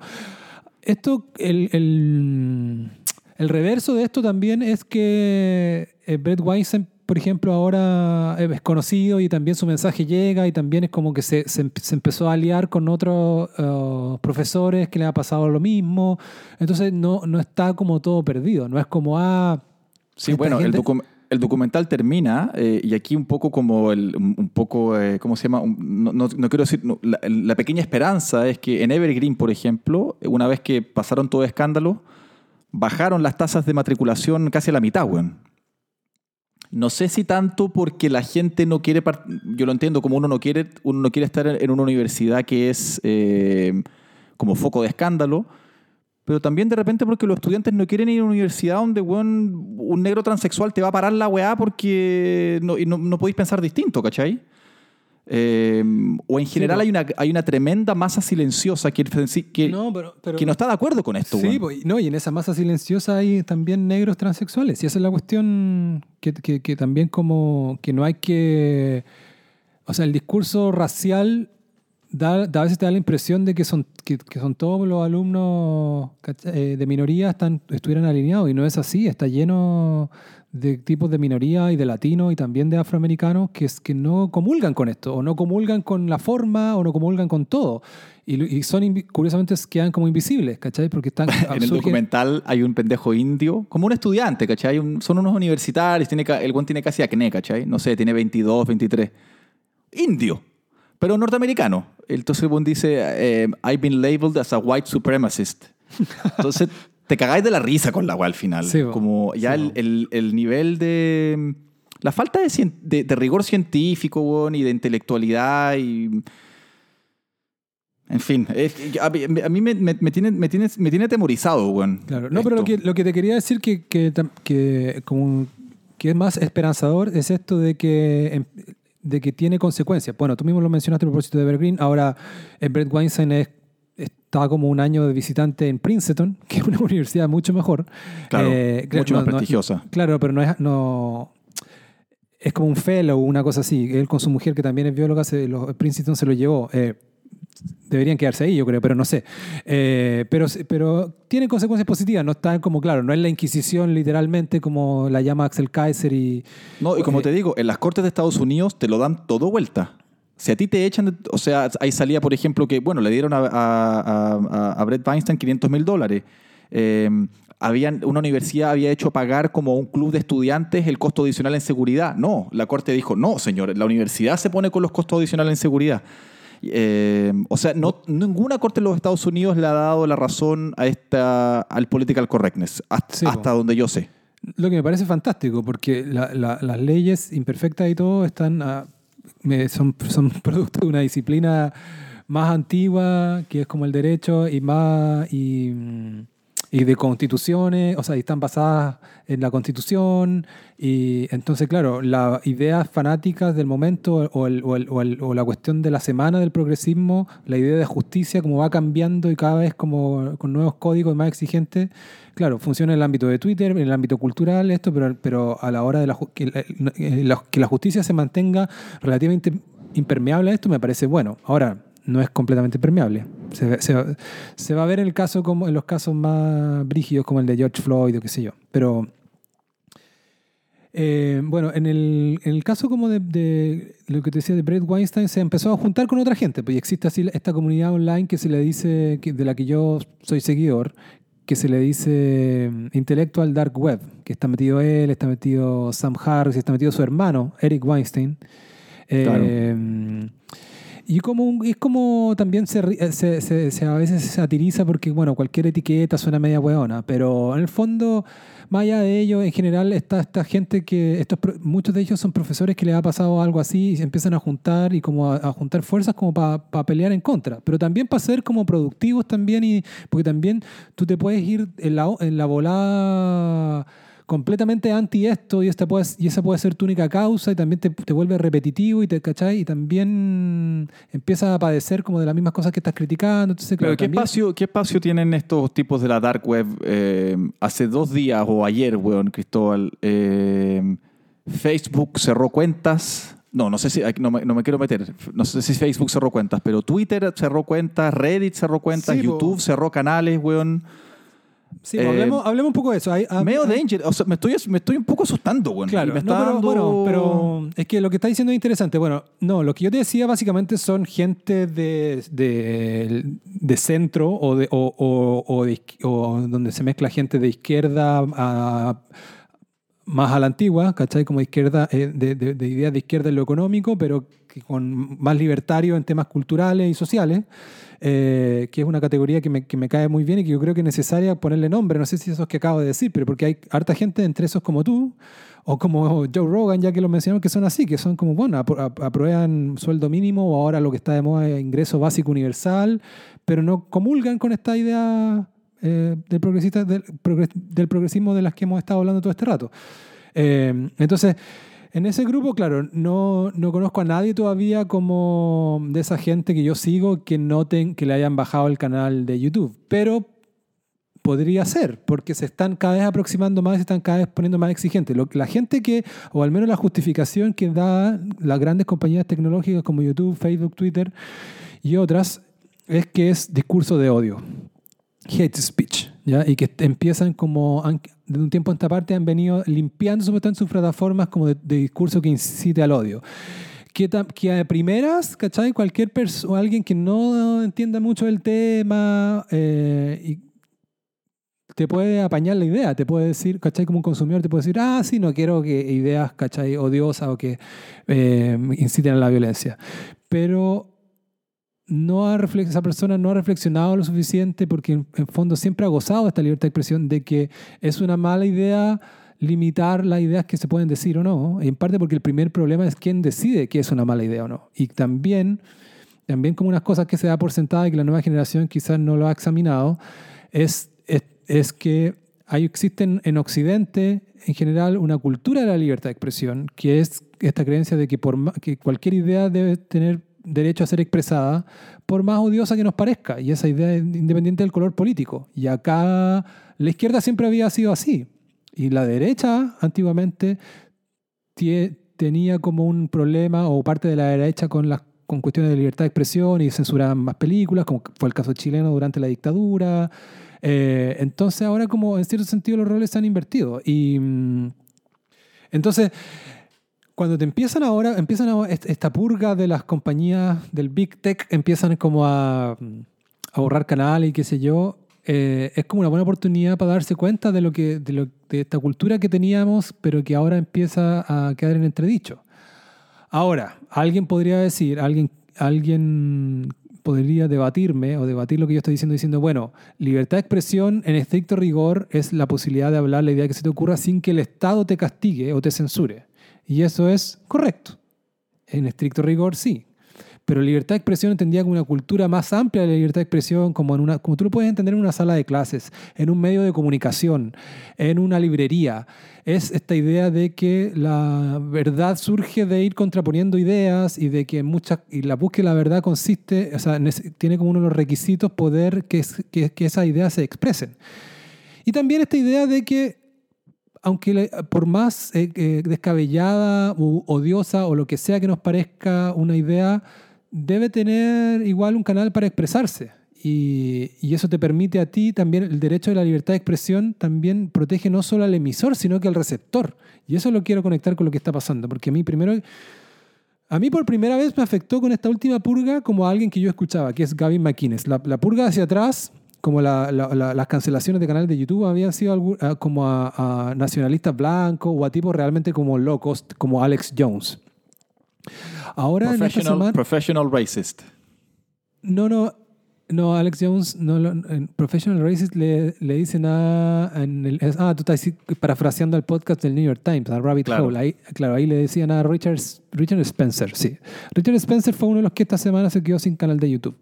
esto, el, el, reverso de esto también es que eh, Brett Weinstein, por ejemplo, ahora es conocido y también su mensaje llega y también es como que se, se, empezó a aliar con otros uh, profesores que le ha pasado lo mismo. Entonces no, no está como todo perdido, no es como, ah... Sí, bueno, el documento el documental termina, eh, y aquí un poco como, el, un poco, eh, ¿cómo se llama? no, no, quiero decir, la, pequeña esperanza es que en Evergreen, por ejemplo, una vez que pasaron todo escándalo, bajaron las tasas de matriculación casi a la mitad, weón. No sé si tanto porque la gente no quiere, yo lo entiendo como uno no quiere, uno no quiere estar en una universidad que es eh, como foco de escándalo, pero también de repente porque los estudiantes no quieren ir a una universidad donde un negro transexual te va a parar la weá porque no, no podéis pensar distinto, ¿cachai? Em, o en general hay, una, hay una tremenda masa silenciosa que, que, no, que no está de acuerdo con esto. Sí, no, y en esa masa silenciosa hay también negros transexuales. Y esa es la cuestión que, que, también como que no hay que... O sea, el discurso racial da, a veces te da la impresión de que son, que, son todos los alumnos eh, de minoría están, estuvieran alineados y no es así, está lleno de tipos de minoría y de latinos y también de afroamericanos que, que no comulgan con esto, o no comulgan con la forma, o no comulgan con todo. Y, son, curiosamente, quedan como invisibles, ¿cachai? Porque están... en el documental hay un pendejo indio, como un estudiante, ¿cachai? son unos universitarios, tiene, el buen tiene casi acné, ¿cachai? No sé, tiene 22, 23. Indio, pero norteamericano. Entonces el buen dice, eh, I've been labeled as a white supremacist. Entonces te cagáis de la risa con la weá al final. como ya el, el, nivel de. La falta de, de, rigor científico, weón, y de intelectualidad y. En fin, a, mí me, me, tiene, me, tiene, me tiene atemorizado, weón. Claro, no, pero lo que, lo que te quería decir que, que, que, como, que es más esperanzador es esto de que em, de que tiene consecuencias. Bueno, tú mismo lo mencionaste a propósito de Evergreen. Ahora, Brett Weinstein es estaba como un año de visitante en Princeton, que es una universidad mucho mejor. Claro, eh, mucho más prestigiosa. claro, pero no es, no, es como un fellow, una cosa así. Él con su mujer, que también es bióloga, se, Princeton se lo llevó. Eh, deberían quedarse ahí, yo creo, pero no sé. Eh, pero, pero tiene consecuencias positivas, no está como, claro, no es la Inquisición literalmente como la llama Axel Kaiser y... No, y como te digo, en las Cortes de Estados Unidos te lo dan todo vuelta. Si a ti te echan, o sea, ahí salía, por ejemplo, que, bueno, le dieron a, a, a, Brett Weinstein 500 mil dólares. Em, habían, una universidad había hecho pagar como un club de estudiantes el costo adicional en seguridad. No, la corte dijo, no, señor, la universidad se pone con los costos adicionales en seguridad. Em, o sea, no, ninguna corte en los Estados Unidos le ha dado la razón a esta, al political correctness, hasta, donde yo sé. Lo que me parece fantástico, porque las leyes imperfectas y todo están a, son, son producto de una disciplina más antigua, que es como el derecho, y más y, y, de constituciones, o sea, están basadas en la constitución, y entonces, claro, las ideas fanáticas del momento o, el, o, el, o, la cuestión de la semana del progresismo, la idea de justicia, como va cambiando y cada vez como con nuevos códigos más exigentes, claro, funciona en el ámbito de Twitter, en el ámbito cultural, esto, pero, pero a la hora de la, que, la, que la justicia se mantenga relativamente impermeable a esto me parece bueno. Ahora, no es completamente permeable. Se, se, va a ver en, el caso como, en los casos más brígidos como el de George Floyd o qué sé yo. Pero, eh, bueno, en el, en el, caso como de, de, lo que te decía de Brett Weinstein, se empezó a juntar con otra gente. Pues existe así esta comunidad online que se le dice, de la que yo soy seguidor, que se le dice mm, Intellectual Dark Web, que está metido él, está metido Sam Harris, está metido su hermano, Eric Weinstein. Eh, y como es como también se, se, se, a veces se satiriza porque, bueno, cualquier etiqueta suena media hueona, pero en el fondo más allá de ello, en general, está esta gente que, estos, muchos de ellos son profesores que les ha pasado algo así y se empiezan a juntar y como a, juntar fuerzas como para pelear en contra, pero también para ser como productivos también y porque también tú te puedes ir en la, en la volada completamente anti esto y, esta puede, y esa puede ser tu única causa y también te, te vuelve repetitivo y te ¿cachai? y también empiezas a padecer como de las mismas cosas que estás criticando. Entonces, ¿qué, espacio, ¿qué espacio tienen estos tipos de la dark web? Eh, hace dos días o ayer, weón, Cristóbal, eh, Facebook cerró cuentas. No, no sé si, no me, no me, quiero meter. No sé si Facebook cerró cuentas, pero Twitter cerró cuentas, Reddit cerró cuentas, YouTube cerró canales, weón. Sí, pues, hablemos, eh, hablemos, un poco de eso. Hay, medio danger. O sea, me estoy, me estoy un poco asustando, güey. Claro, me está pero, bueno, pero es que lo que está diciendo es interesante. Bueno, no, lo que yo te decía básicamente son gente de, de, de centro o, de, o, o, o, donde se mezcla gente de izquierda a más a la antigua, ¿cachai? Como izquierda, eh, de, de, de ideas de izquierda en lo económico, pero con más libertario en temas culturales y sociales, eh, que es una categoría que me, que me, cae muy bien y que yo creo que es necesaria ponerle nombre. No sé si eso es que acabo de decir, pero porque hay harta gente entre esos como tú, o como Joe Rogan, ya que lo mencionaron, que son así, que son como, bueno, aprueban sueldo mínimo o ahora lo que está de moda es ingreso básico universal, pero no comulgan con esta idea eh, del, progresista, del, del, progresismo de las que hemos estado hablando todo este rato. Eh, entonces, en ese grupo, claro, no, no, conozco a nadie todavía como de esa gente que yo sigo que noten que le hayan bajado el canal de YouTube. Pero podría ser, porque se están cada vez aproximando más y se están cada vez poniendo más exigentes. La gente que, o al menos la justificación que da las grandes compañías tecnológicas como YouTube, Facebook, Twitter y otras, es que es discurso de odio, hate speech, ¿ya? y que empiezan como, de un tiempo a esta parte, han venido limpiando sus plataformas como de, discurso que incite al odio que, que a primeras, ¿cachai? Cualquier persona, alguien que no entienda mucho el tema eh, y te puede apañar la idea, te puede decir, ¿cachai? Como un consumidor te puede decir, ah, sí, no quiero que ideas, ¿cachai? Odiosas o que eh, inciten a la violencia. Pero no ha esa persona no ha reflexionado lo suficiente porque en, fondo siempre ha gozado esta libertad de expresión de que es una mala idea limitar las ideas que se pueden decir o no. en parte porque el primer problema es quién decide que es una mala idea o no. Y también, también como unas cosas que se da por sentada y que la nueva generación quizás no lo ha examinado, es es que hay, existe en Occidente en general una cultura de la libertad de expresión, que es esta creencia de que, por, que cualquier idea debe tener derecho a ser expresada, por más odiosa que nos parezca, y esa idea es independiente del color político. Y acá la izquierda siempre había sido así, y la derecha antiguamente tenía como un problema, o parte de la derecha, con las con cuestiones de libertad de expresión y censuraban más películas, como fue el caso chileno durante la dictadura, eh, entonces ahora como en cierto sentido los roles se han invertido. Y mm, entonces, cuando te empiezan ahora, empiezan esta purga de las compañías del Big Tech, empiezan como a, ahorrar canales y qué sé yo, eh, es como una buena oportunidad para darse cuenta de, lo que, de, lo, de esta cultura que teníamos, pero que ahora empieza a quedar en entredicho. Ahora, alguien podría decir, alguien, alguien podría debatirme o debatir lo que yo estoy diciendo diciendo, bueno, libertad de expresión en estricto rigor es la posibilidad de hablar la idea que se te ocurra sin que el Estado te castigue o te censure. Y eso es correcto. En estricto rigor, sí. Pero libertad de expresión entendía como una cultura más amplia de libertad de expresión, como, en una, como tú lo puedes entender en una sala de clases, en un medio de comunicación, en una librería es esta idea de que la verdad surge de ir contraponiendo ideas y de que muchas y la búsqueda de la verdad consiste, o sea, tiene como uno de los requisitos poder que, que, que esas ideas se expresen. Y también esta idea de que aunque por más eh, eh, descabellada o odiosa o lo que sea que nos parezca una idea, debe tener igual un canal para expresarse. Y, eso te permite a ti también, el derecho de la libertad de expresión también protege no solo al emisor, sino que al receptor. Y eso lo quiero conectar con lo que está pasando, porque a mí primero, a mí por primera vez me afectó con esta última purga como a alguien que yo escuchaba, que es Gavin McInnes. La, purga hacia atrás, como las cancelaciones de canales de YouTube habían sido ah, como a, nacionalistas blancos o a tipos realmente como locos, como Alex Jones. Ahora professional, professional racist. No, no, no, Alex Jones, no, en Professional Racist le, le dice nada. En el, ah, tú estás parafraseando el podcast del New York Times, a Rabbit Hole. Ahí, claro, ahí le decían a Richard, Richard Spencer, sí. Richard Spencer fue uno de los que esta semana se quedó sin canal de YouTube.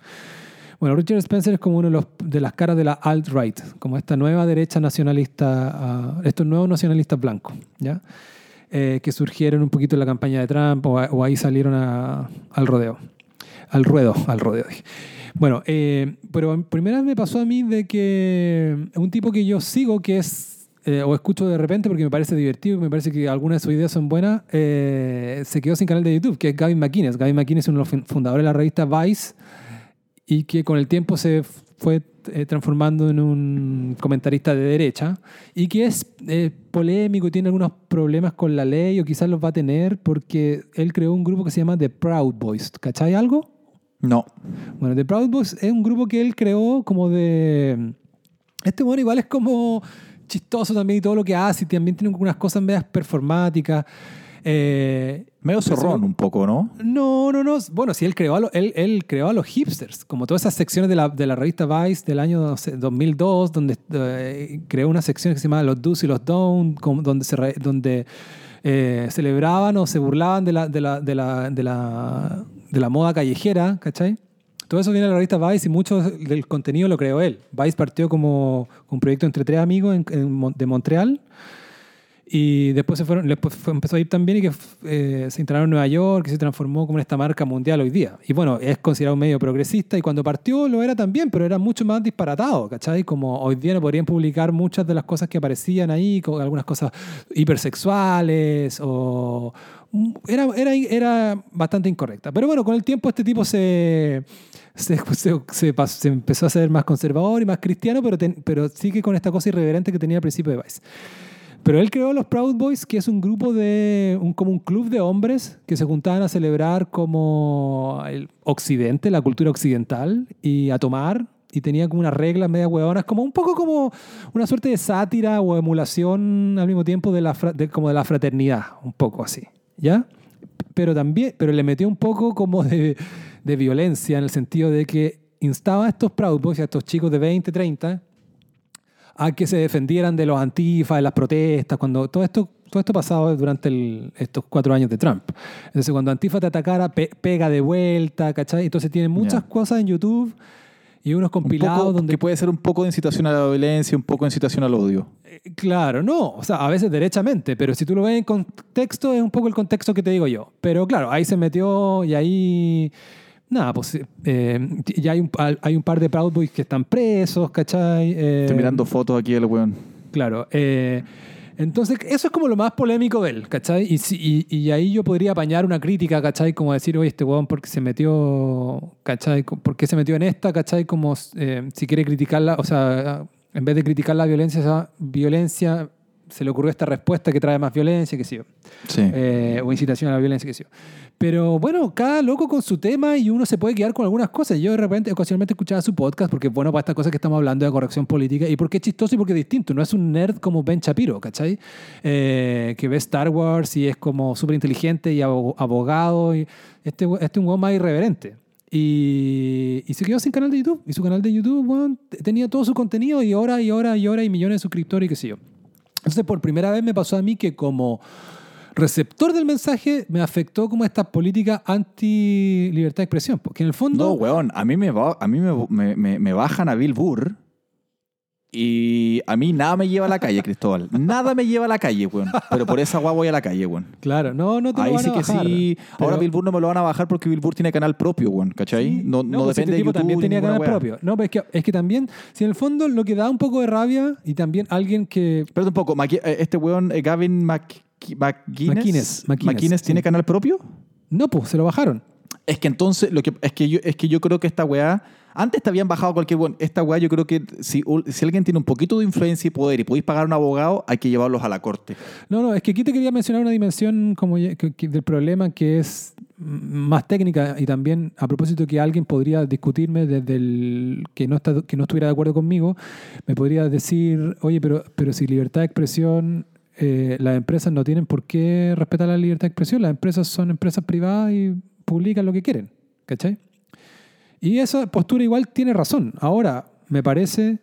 Bueno, Richard Spencer es como uno de, los, de las caras de la alt-right, como esta nueva derecha nacionalista, uh, estos nuevos nacionalistas blancos, ¿ya? Eh, que surgieron un poquito en la campaña de Trump o, o ahí salieron a, al rodeo. Al ruedo, al rodeo. Bueno, eh, pero primera vez me pasó a mí de que un tipo que yo sigo, que es, eh, o escucho de repente porque me parece divertido, me parece que algunas de sus ideas son buenas, eh, se quedó sin canal de YouTube, que es Gavin McInnes. Gavin McInnes es uno de los fundadores de la revista Vice y que con el tiempo se fue transformando en un comentarista de derecha y que es polémico y tiene algunos problemas con la ley o quizás los va a tener porque él creó un grupo que se llama The Proud Boys. ¿Cachai algo? No. Bueno, The Proud Boys es un grupo que él creó como de... Este bueno igual es como chistoso también y todo lo que hace y también tiene unas cosas medias performáticas. Eh, Medio zorrón un poco, ¿no? No, no, no. Bueno, sí, él creó a, él, él creó a los hipsters, como todas esas secciones de la, de la revista Vice del año 2002, donde eh, creó una sección que se llamaba Los Do's y los Don'ts, donde, se, donde eh, celebraban o se burlaban de la, de la, de la, de la, de la moda callejera, ¿cachai? Todo eso viene de la revista Vice y mucho del contenido lo creó él. Vice partió como un proyecto entre tres amigos de Montreal y después se fueron, empezó a ir también y que eh, se instalaron en Nueva York, que se transformó como en esta marca mundial hoy día. Y bueno, es considerado un medio progresista y cuando partió lo era también, pero era mucho más disparatado, ¿cachai? Como hoy día no podrían publicar muchas de las cosas que aparecían ahí, como algunas cosas hipersexuales o... Mm, era, era, era bastante incorrecta. Pero bueno, con el tiempo este tipo se... Se, se, empezó a ser más conservador y más cristiano, pero, pero sigue con esta cosa irreverente que tenía al principio de Vice. Pero él creó los Proud Boys, que es un grupo de, un, como un club de hombres que se juntaban a celebrar como el occidente, la cultura occidental, y a tomar. Y tenía como unas reglas media huevonas, como un poco como una suerte de sátira o emulación al mismo tiempo de la, como de la fraternidad, un poco así, ¿ya? Pero también, pero le metió un poco como de, de violencia en el sentido de que instaba a estos Proud Boys, a estos chicos de 20, 30, a que se defendieran de los antifas, de las protestas, cuando todo esto, todo esto pasado durante estos cuatro años de Trump. Entonces, cuando Antifa te atacara, pega de vuelta, ¿cachai? Entonces tiene muchas cosas en YouTube y unos compilados donde... Que puede ser un poco de incitación a la violencia, un poco de incitación al odio. Eh, claro, no, o sea, a veces derechamente, pero si tú lo ves en contexto, es un poco el contexto que te digo yo. Pero claro, ahí se metió y ahí Nada, pues eh, ya hay un, hay un par de Proud Boys que están presos, ¿cachai? Eh, Estoy mirando fotos aquí del weón. Claro. Eh, entonces, eso es como lo más polémico de él, ¿cachai? Y, y, y, ahí yo podría apañar una crítica, ¿cachai? Como decir, oye, este weón, ¿por qué se metió, ¿cachai? ¿Por qué se metió en esta, ¿cachai? Como si quiere criticarla, o sea, en vez de criticar la violencia, esa violencia se le ocurrió esta respuesta que trae más violencia, que sí. sí. o incitación a la violencia, que sí. Pero bueno, cada loco con su tema y uno se puede quedar con algunas cosas. Yo de repente, ocasionalmente escuchaba su podcast porque, bueno, para estas cosas que estamos hablando de corrección política y porque es chistoso y porque es distinto. No es un nerd como Ben Shapiro, ¿cachai? Eh, que ve Star Wars y es como súper inteligente y abogado. Y este, este es un huevo más irreverente. Y, y, se quedó sin canal de YouTube. Y su canal de YouTube, bueno, tenía todo su contenido y hora y hora y hora y millones de suscriptores y qué sé yo. Entonces, por primera vez me pasó a mí que como receptor del mensaje me afectó como esta política anti-libertad de expresión. Porque en el fondo... No, weón, a mí me, a mí me, me, me bajan a Bill Burr y a mí nada me lleva a la calle, Cristóbal. Nada me lleva a la calle, weón. Pero por esa guagua voy a la calle, weón. Claro, no, no te Ahí lo van sí que sí. Ahora Billboard no me lo van a bajar porque Billboard tiene canal propio, weón. ¿Cachai? No, no, pues depende este tipo de también tenía canal propio. No, pero es que, es que también, si en el fondo lo que da un poco de rabia y también alguien que... Espérate un poco, eh, este weón, eh, Gavin McGuinness, McGuinness, ¿tiene canal propio? No, pues se lo bajaron. Es que entonces, lo que, es, que yo, es que yo creo que esta weá antes te habían bajado cualquier... Bueno, esta weá yo creo que si, si alguien tiene un poquito de influencia y poder y podéis pagar a un abogado, hay que llevarlos a la corte. No, no, es que aquí te quería mencionar una dimensión como del problema que es más técnica y también a propósito que alguien podría discutirme desde el que no, está, que no estuviera de acuerdo conmigo, me podría decir, oye, pero, pero si libertad de expresión eh, las empresas no tienen por qué respetar la libertad de expresión. Las empresas son empresas privadas y publican lo que quieren. ¿Cachai? Y esa postura igual tiene razón. Ahora, me parece,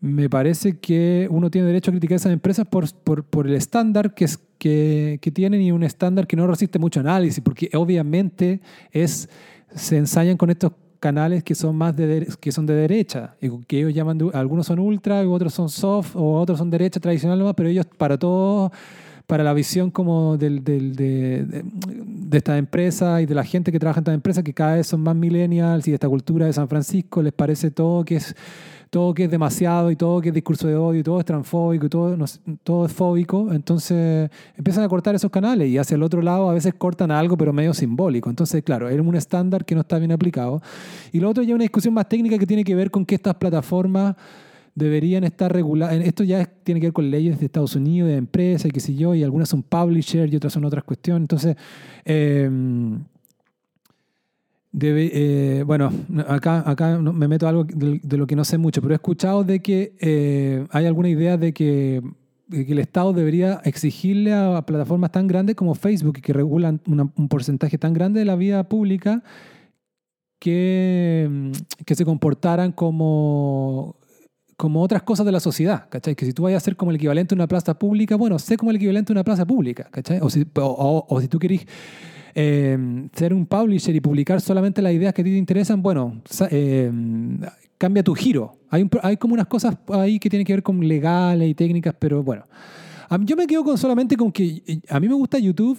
me parece que uno tiene derecho a criticar a esas empresas por, por, por el estándar que, es, que, que, tienen y un estándar que no resiste mucho análisis, porque obviamente es, se ensayan con estos canales que son más de, que son de derecha, que ellos llaman, algunos son ultra, otros son soft, o otros son derecha tradicional pero ellos para todos para la visión como del, del, de, de, esta empresa y de la gente que trabaja en esta empresa, que cada vez son más millennials y de esta cultura de San Francisco, les parece todo que es todo que es demasiado y todo que es discurso de odio y todo es transfóbico y todo, es fóbico, entonces empiezan a cortar esos canales y hacia el otro lado a veces cortan algo pero medio simbólico. Entonces, claro, es un estándar que no está bien aplicado. Y lo otro ya es una discusión más técnica que tiene que ver con que estas plataformas deberían estar reguladas. Esto ya tiene que ver con leyes de Estados Unidos, de empresas y qué sé yo, y algunas son publisher y otras son otras cuestiones. Entonces, em, debe, eh, bueno, acá, acá me meto algo de, lo que no sé mucho, pero he escuchado de que eh, hay alguna idea de que el Estado debería exigirle a plataformas tan grandes como Facebook, que regulan un porcentaje tan grande de la vida pública, que, mm, que se comportaran como, como otras cosas de la sociedad, ¿cachai? Que si tú vayas a ser como el equivalente a una plaza pública, bueno, sé como el equivalente a una plaza pública, ¿cachai? O si, o, si tú querés eh, ser un publisher y publicar solamente las ideas que a ti te interesan, bueno, eh, cambia tu giro. Hay, hay como unas cosas ahí que tienen que ver con legales y técnicas, pero bueno. Yo me quedo con solamente con que a mí me gusta YouTube.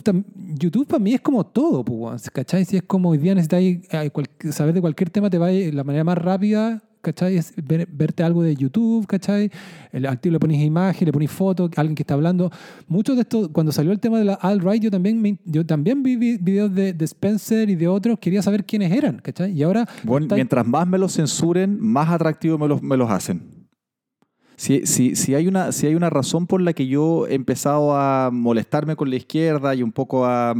YouTube para mí es como todo, pues, ¿cachai? Si es como hoy día necesitáis saber de cualquier tema, te va la manera más rápida ¿cachai? Es verte algo de YouTube, ¿cachai? El activo le pones imagen, le pones foto, alguien que está hablando. Muchos de estos, cuando salió el tema de la alt-right, yo también, yo también vi videos de, Spencer y de otros, quería saber quiénes eran, ¿cachai? Y ahora... Bueno, mientras más me los censuren, más atractivos me los, me los hacen. Si, si, si, hay una, si hay una razón por la que yo he empezado a molestarme con la izquierda y un poco a...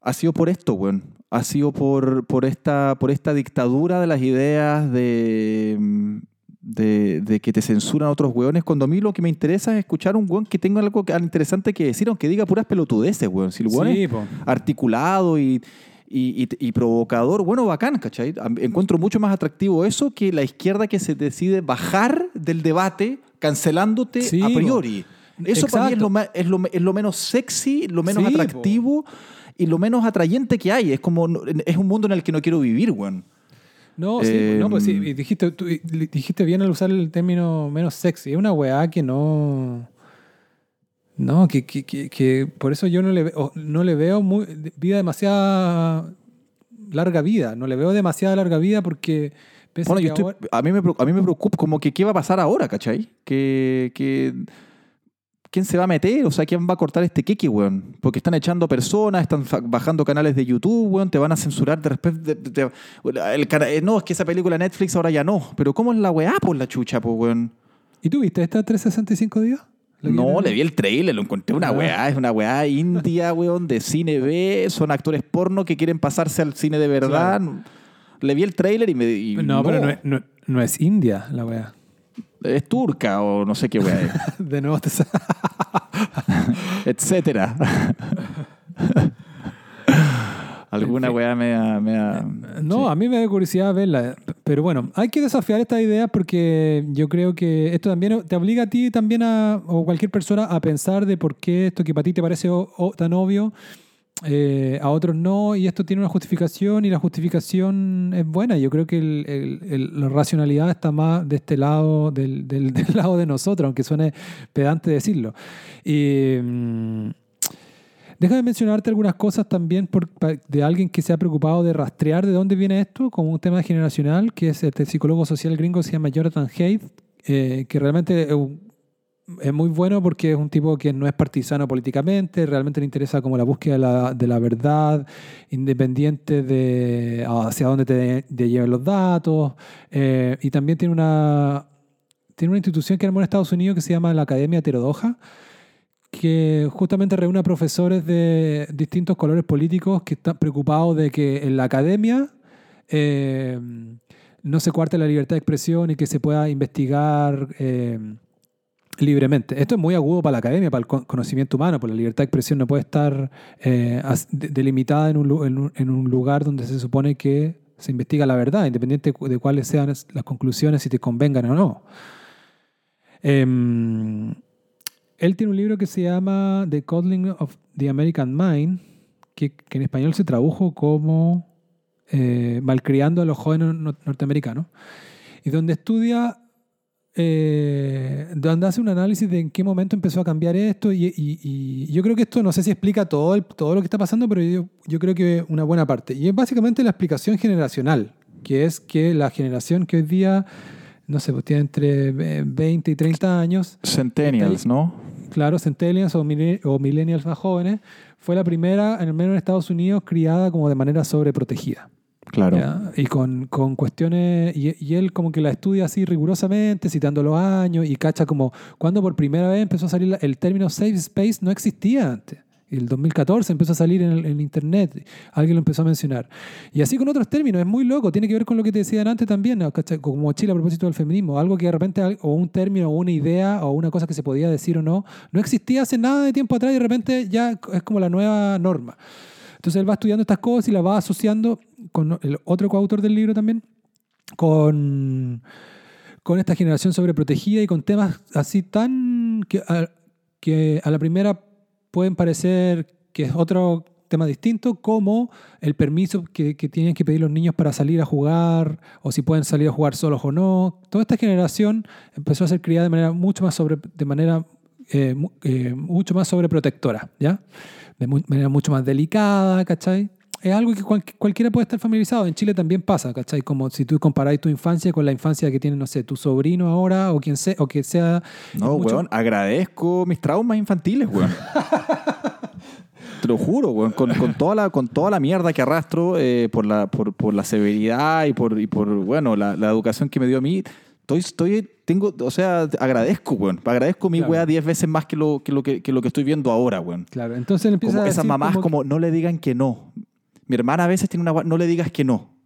Ha sido por esto, weón ha sido por, por, esta, por esta dictadura de las ideas de, de, que te censuran otros hueones, cuando a mí lo que me interesa es escuchar un hueón que tenga algo interesante que decir, aunque diga puras pelotudeces, hueón. Si el hueón es articulado y, y, y, provocador, bueno, bacán, ¿cachai? Encuentro mucho más atractivo eso que la izquierda que se decide bajar del debate cancelándote a priori. Eso para mí es lo, es, lo, es lo, menos sexy, lo menos atractivo y lo menos atrayente que hay. Es como, es un mundo en el que no quiero vivir, weón. No, sí, no, pues sí, em, dijiste, dijiste bien al usar el término menos sexy. Es una weá que no... No, que, que, que, por eso yo no le, no le veo muy, vida demasiada larga vida. No le veo demasiada larga vida porque... Bueno, yo estoy, a, mí me, a mí me preocupa como que qué va a pasar ahora, ¿cachai? Que... que ¿quién se va a meter? O sea, ¿quién va a cortar este kiki, weón? Porque están echando personas, están bajando canales de YouTube, weón, te van a censurar de repente. el eh, no, es que esa película Netflix ahora ya no. Pero ¿cómo es la weá por la chucha, pues, weón? ¿Y tú viste esta 365 días? No, le vi el trailer, lo encontré una ah. weá, es una weá india, weón, de cine B, son actores porno que quieren pasarse al cine de verdad. Le vi el trailer y me... no, pero no es, no es India la weá es turca o no sé qué es. de nuevo te Etcétera. Alguna weá me ha... no, a mí me da curiosidad verla. Pero bueno, hay que desafiar esta idea porque yo creo que esto también te obliga a ti también a, o cualquier persona a pensar de por qué esto que para ti te parece tan obvio eh, a otros no, y esto tiene una justificación y la justificación es buena. Yo creo que la racionalidad está más de este lado, del, lado de nosotros, aunque suene pedante decirlo. Mm, déjame mencionarte algunas cosas también de alguien que se ha preocupado de rastrear de dónde viene esto, como un tema generacional, que es este psicólogo social gringo, se llama Jonathan Haidt, eh, que realmente es un es muy bueno porque es un tipo que no es partisano políticamente, realmente le interesa como la búsqueda de la, verdad, independiente de hacia dónde te, lleven los datos. Eh, y también tiene una, tiene una institución que armó en Estados Unidos que se llama la Academia Heterodoja, que justamente reúne a profesores de distintos colores políticos que están preocupados de que en la academia... Eh, no se cuarte la libertad de expresión y que se pueda investigar eh, libremente. Esto es muy agudo para la academia, para el conocimiento humano, porque la libertad de expresión no puede estar eh, delimitada en un, lugar donde se supone que se investiga la verdad, independiente de cuáles sean las conclusiones, si te convengan o no. Em, él tiene un libro que se llama The Coddling of the American Mind, que, en español se tradujo como eh, Malcriando a los jóvenes norteamericanos, y donde estudia eh, donde hace un análisis de en qué momento empezó a cambiar esto y, yo creo que esto no sé si explica todo, todo lo que está pasando, pero yo, yo creo que una buena parte. Y es básicamente la explicación generacional, que es que la generación que hoy día, no sé, pues tiene entre 20 y 30 años. Centennials, ¿no? Claro, centennials o, o millennials más jóvenes, fue la primera, en el menos en Estados Unidos, criada como de manera sobreprotegida. Claro. Y con, con cuestiones, y, él como que la estudia así rigurosamente, citando los años, y cacha como cuando por primera vez empezó a salir el término safe space, no existía antes. el 2014 empezó a salir en, el, internet, alguien lo empezó a mencionar. Y así con otros términos, es muy loco, tiene que ver con lo que te decían antes también, como Chile a propósito del feminismo, algo que de repente, o un término, o una idea, o una cosa que se podía decir o no, no existía hace nada de tiempo atrás y de repente ya es como la nueva norma. Entonces él va estudiando estas cosas y las va asociando con el otro coautor del libro también, con, con esta generación sobreprotegida y con temas así tan que que a la primera pueden parecer que es otro tema distinto, como el permiso que, tienen que pedir los niños para salir a jugar, o si pueden salir a jugar solos o no. Toda esta generación empezó a ser criada de manera mucho más sobre, de manera eh, eh, mucho más sobreprotectora, ¿ya? De manera mucho más delicada, ¿cachai? Es algo que cualquiera puede estar familiarizado. En Chile también pasa, ¿cachai? Como si tú comparáis tu infancia con la infancia que tiene, no sé, tu sobrino ahora o quien sea, o que sea. No, weón, agradezco mis traumas infantiles, weón. Te lo juro, weón, con, toda, la, con toda la mierda que arrastro eh, por, la, por, la severidad y por, y por bueno, la, educación que me dio a mí. Estoy, estoy, tengo, o sea, agradezco, weón. Agradezco mi weá diez veces más que lo que, lo que, lo que estoy viendo ahora, weón. Claro, entonces empieza como a Esas mamás como, no le digan que no. Mi hermana a veces tiene una... No le digas que no.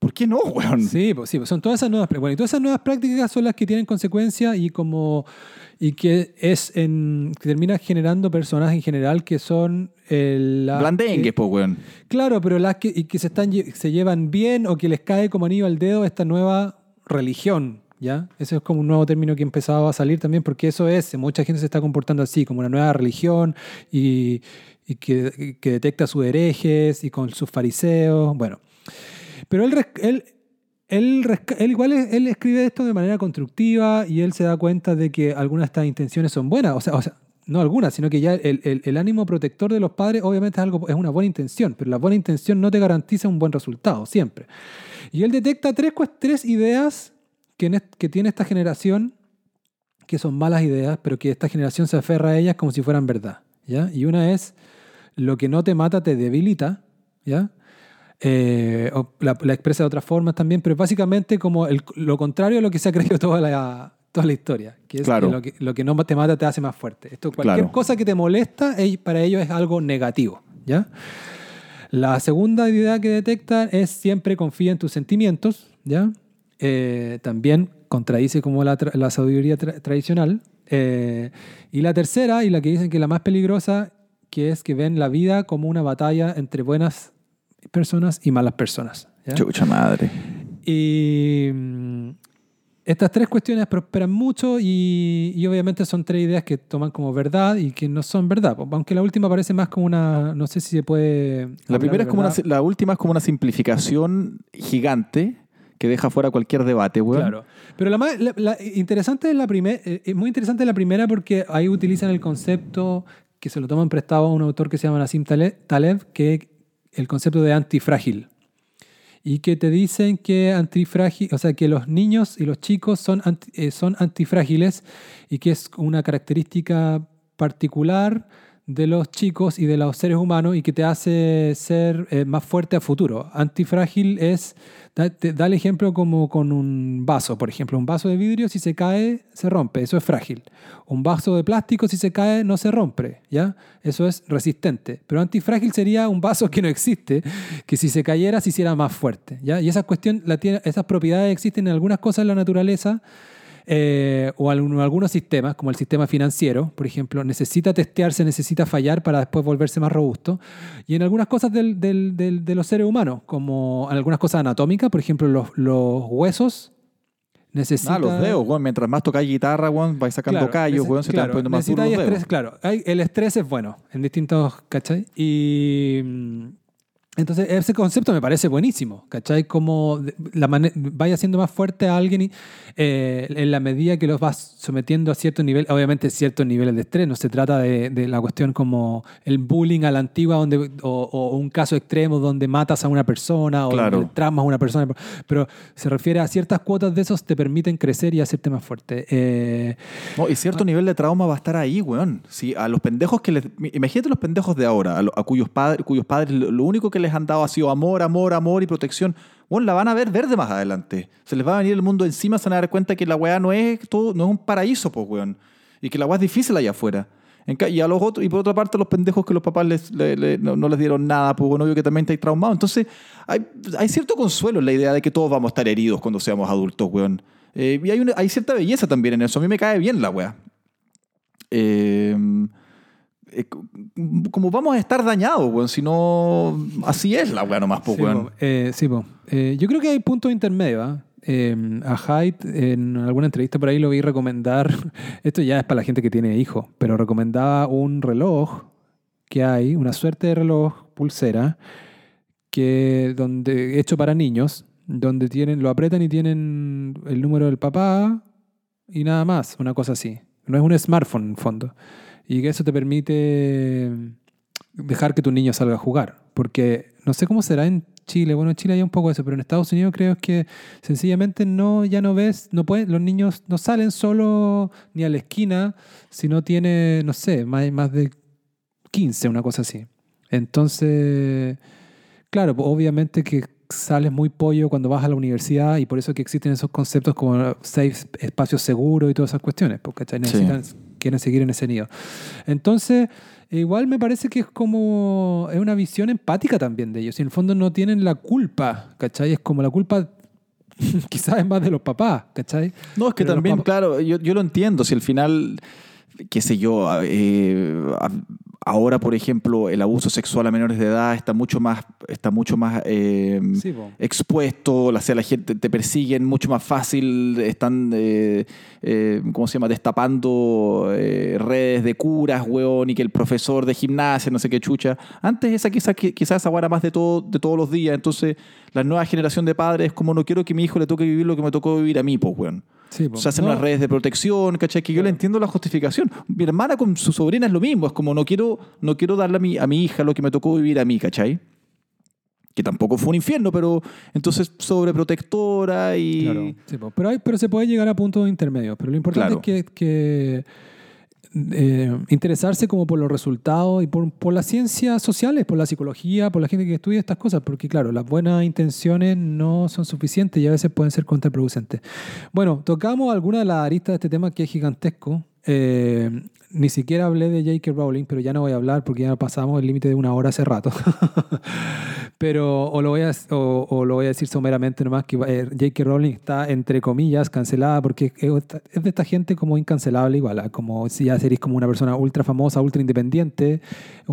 ¿Por qué no, weón? Sí, pues, sí, pues son todas esas nuevas prácticas. y todas esas nuevas prácticas son las que tienen consecuencias y como y que es en que termina generando personajes en general que son el blandengues, pues weón. Claro, pero las que y que se están se llevan bien o que les cae como anillo al dedo esta nueva religión, ¿ya? Ese es como un nuevo término que empezaba a salir también porque eso es, mucha gente se está comportando así como una nueva religión y y que, que, detecta sus herejes y con sus fariseos, bueno. Pero él, él, él, igual él escribe esto de manera constructiva y él se da cuenta de que algunas de estas intenciones son buenas, o sea, o sea no algunas, sino que ya el, el, el, ánimo protector de los padres obviamente es, algo, es una buena intención, pero la buena intención no te garantiza un buen resultado, siempre. Y él detecta tres, tres ideas que, que tiene esta generación que son malas ideas, pero que esta generación se aferra a ellas como si fueran verdad. ¿ya? Y una es lo que no te mata te debilita, ¿ya? Eh, la, expresa de otras formas también, pero básicamente como lo contrario a lo que se ha creído toda la, toda la historia, que es que lo, que lo, que no te mata te hace más fuerte. Esto, cualquier cosa que te molesta, para ellos es algo negativo, ¿ya? La segunda idea que detecta es siempre confía en tus sentimientos, ¿ya? Eh, también contradice como la, la sabiduría tradicional. Eh, y la tercera, y la que dicen que es la más peligrosa, que es que ven la vida como una batalla entre buenas personas y malas personas. Chucha madre. Y mm, estas tres cuestiones prosperan mucho y, obviamente son tres ideas que toman como verdad y que no son verdad. Aunque la última parece más como una, no sé si se puede... La primera es como una, la última es como una simplificación gigante que deja fuera cualquier debate, güey. Claro. Pero la, más, interesante es la primera, eh, es muy interesante la primera porque ahí utilizan el concepto que se lo toman prestado a un autor que se llama Nassim Taleb, que el concepto de antifrágil. Y que te dicen que antifrágil, o sea, que los niños y los chicos son, eh, son antifrágiles y que es una característica particular de los chicos y de los seres humanos y que te hace ser eh, más fuerte a futuro. Antifrágil es, da, el ejemplo como con un vaso, por ejemplo, un vaso de vidrio si se cae, se rompe, eso es frágil. Un vaso de plástico si se cae, no se rompe, ¿ya? Eso es resistente. Pero antifrágil sería un vaso que no existe, que si se cayera se hiciera más fuerte, ¿ya? Y esa cuestión, la tiene, esas propiedades existen en algunas cosas en la naturaleza, eh, o algunos sistemas, como el sistema financiero, por ejemplo, necesita testearse, necesita fallar para después volverse más robusto. Y en algunas cosas del, del, de los seres humanos, como en algunas cosas anatómicas, por ejemplo, los, los huesos necesitan... Ah, los dedos, mientras más tocáis guitarra, bueno, vais sacando callos, se claro, te más duros estrés, Claro, el estrés es bueno en distintos, ¿cachai? Y mm, entonces, ese concepto me parece buenísimo, ¿cachai? Como la vaya siendo más fuerte a alguien eh, en la medida que los vas sometiendo a cierto nivel, obviamente ciertos niveles de estrés, no se trata de, la cuestión como el bullying a la antigua donde, o, un caso extremo donde matas a una persona o claro. tramas a una persona, pero se refiere a ciertas cuotas de esos te permiten crecer y hacerte más fuerte. Eh, y cierto nivel de trauma va a estar ahí, weón. Si a los pendejos que les... Imagínate los pendejos de ahora, a, cuyos, padres, cuyos padres lo único que les han dado ha sido amor, amor, amor y protección, bueno, la van a ver verde más adelante. Se les va a venir el mundo encima, se van a dar cuenta que la weá no es, todo, no es un paraíso, pues, weón. Y que la weá es difícil allá afuera. Y, a los otros, y por otra parte, los pendejos que los papás les, no, les dieron nada, pues bueno, obvio que también estáis traumados. Entonces, hay, hay, cierto consuelo en la idea de que todos vamos a estar heridos cuando seamos adultos, weón. Eh, y hay, hay cierta belleza también en eso. A mí me cae bien la weá. Eh, eh, como vamos a estar dañados, weón, si no, así es la weá nomás, pues, weón. sí, eh, yo creo que hay puntos intermedios. ¿ah? a Hyde, en alguna entrevista por ahí lo vi recomendar, esto ya es para la gente que tiene hijos, pero recomendaba un reloj que hay, una suerte de reloj pulsera, que donde, hecho para niños, donde tienen, lo apretan y tienen el número del papá y nada más, una cosa así. No es un smartphone en fondo y que eso te permite dejar que tu niño salga a jugar. Porque no sé cómo será en Chile, bueno, en Chile hay un poco de eso, pero en Estados Unidos creo que sencillamente no, ya no ves, no puede, los niños no salen solo ni a la esquina si no tiene, no sé, más, más de 15, una cosa así. Entonces, claro, pues, obviamente que sales muy pollo cuando vas a la universidad y por eso que existen esos conceptos como safe, espacio seguro y todas esas cuestiones, porque necesitan quieren seguir en ese nido. Entonces, igual me parece que es como, es una visión empática también de ellos. Y en el fondo no tienen la culpa, ¿cachai? Es como la culpa quizás es más de los papás, ¿cachai? No, es que también, claro, yo, yo, lo entiendo, si al final, qué sé yo, eh, Ahora, por ejemplo, el abuso sexual a menores de edad está mucho más, está mucho más eh, expuesto, la, la gente te persiguen mucho más fácil, están, eh, eh, ¿cómo se llama?, destapando redes de curas, weón, y que el profesor de gimnasia, no sé qué chucha. Antes esa quizás quizás esa más de, todo, de todos los días, entonces la nueva generación de padres como no quiero que mi hijo le toque vivir lo que me tocó vivir a mí, pues, weón. Sí, se hacen unas redes de protección, ¿cachai? Que yo le entiendo la justificación. Mi hermana con su sobrina es lo mismo, es como no quiero, no quiero darle a mi, a mi hija lo que me tocó vivir a mí, ¿cachai? Que tampoco fue un infierno, pero entonces sobreprotectora y... Claro, sí, pero, hay, pero se puede llegar a puntos intermedios. Pero lo importante es que, que eh, interesarse como por los resultados y por, por, las ciencias sociales, por la psicología, por la gente que estudia estas cosas, porque claro, las buenas intenciones no son suficientes y a veces pueden ser contraproducentes. Bueno, tocamos alguna de las aristas de este tema que es gigantesco. Eh, ni siquiera hablé de J.K. Rowling, pero ya no voy a hablar porque ya pasamos el límite de una hora hace rato. pero o lo, voy a, o, lo voy a decir someramente nomás que eh, J.K. Rowling está, entre comillas, cancelada porque es de esta gente como incancelable igual, ¿ah? como si ya seréis como una persona ultra famosa, ultra independiente,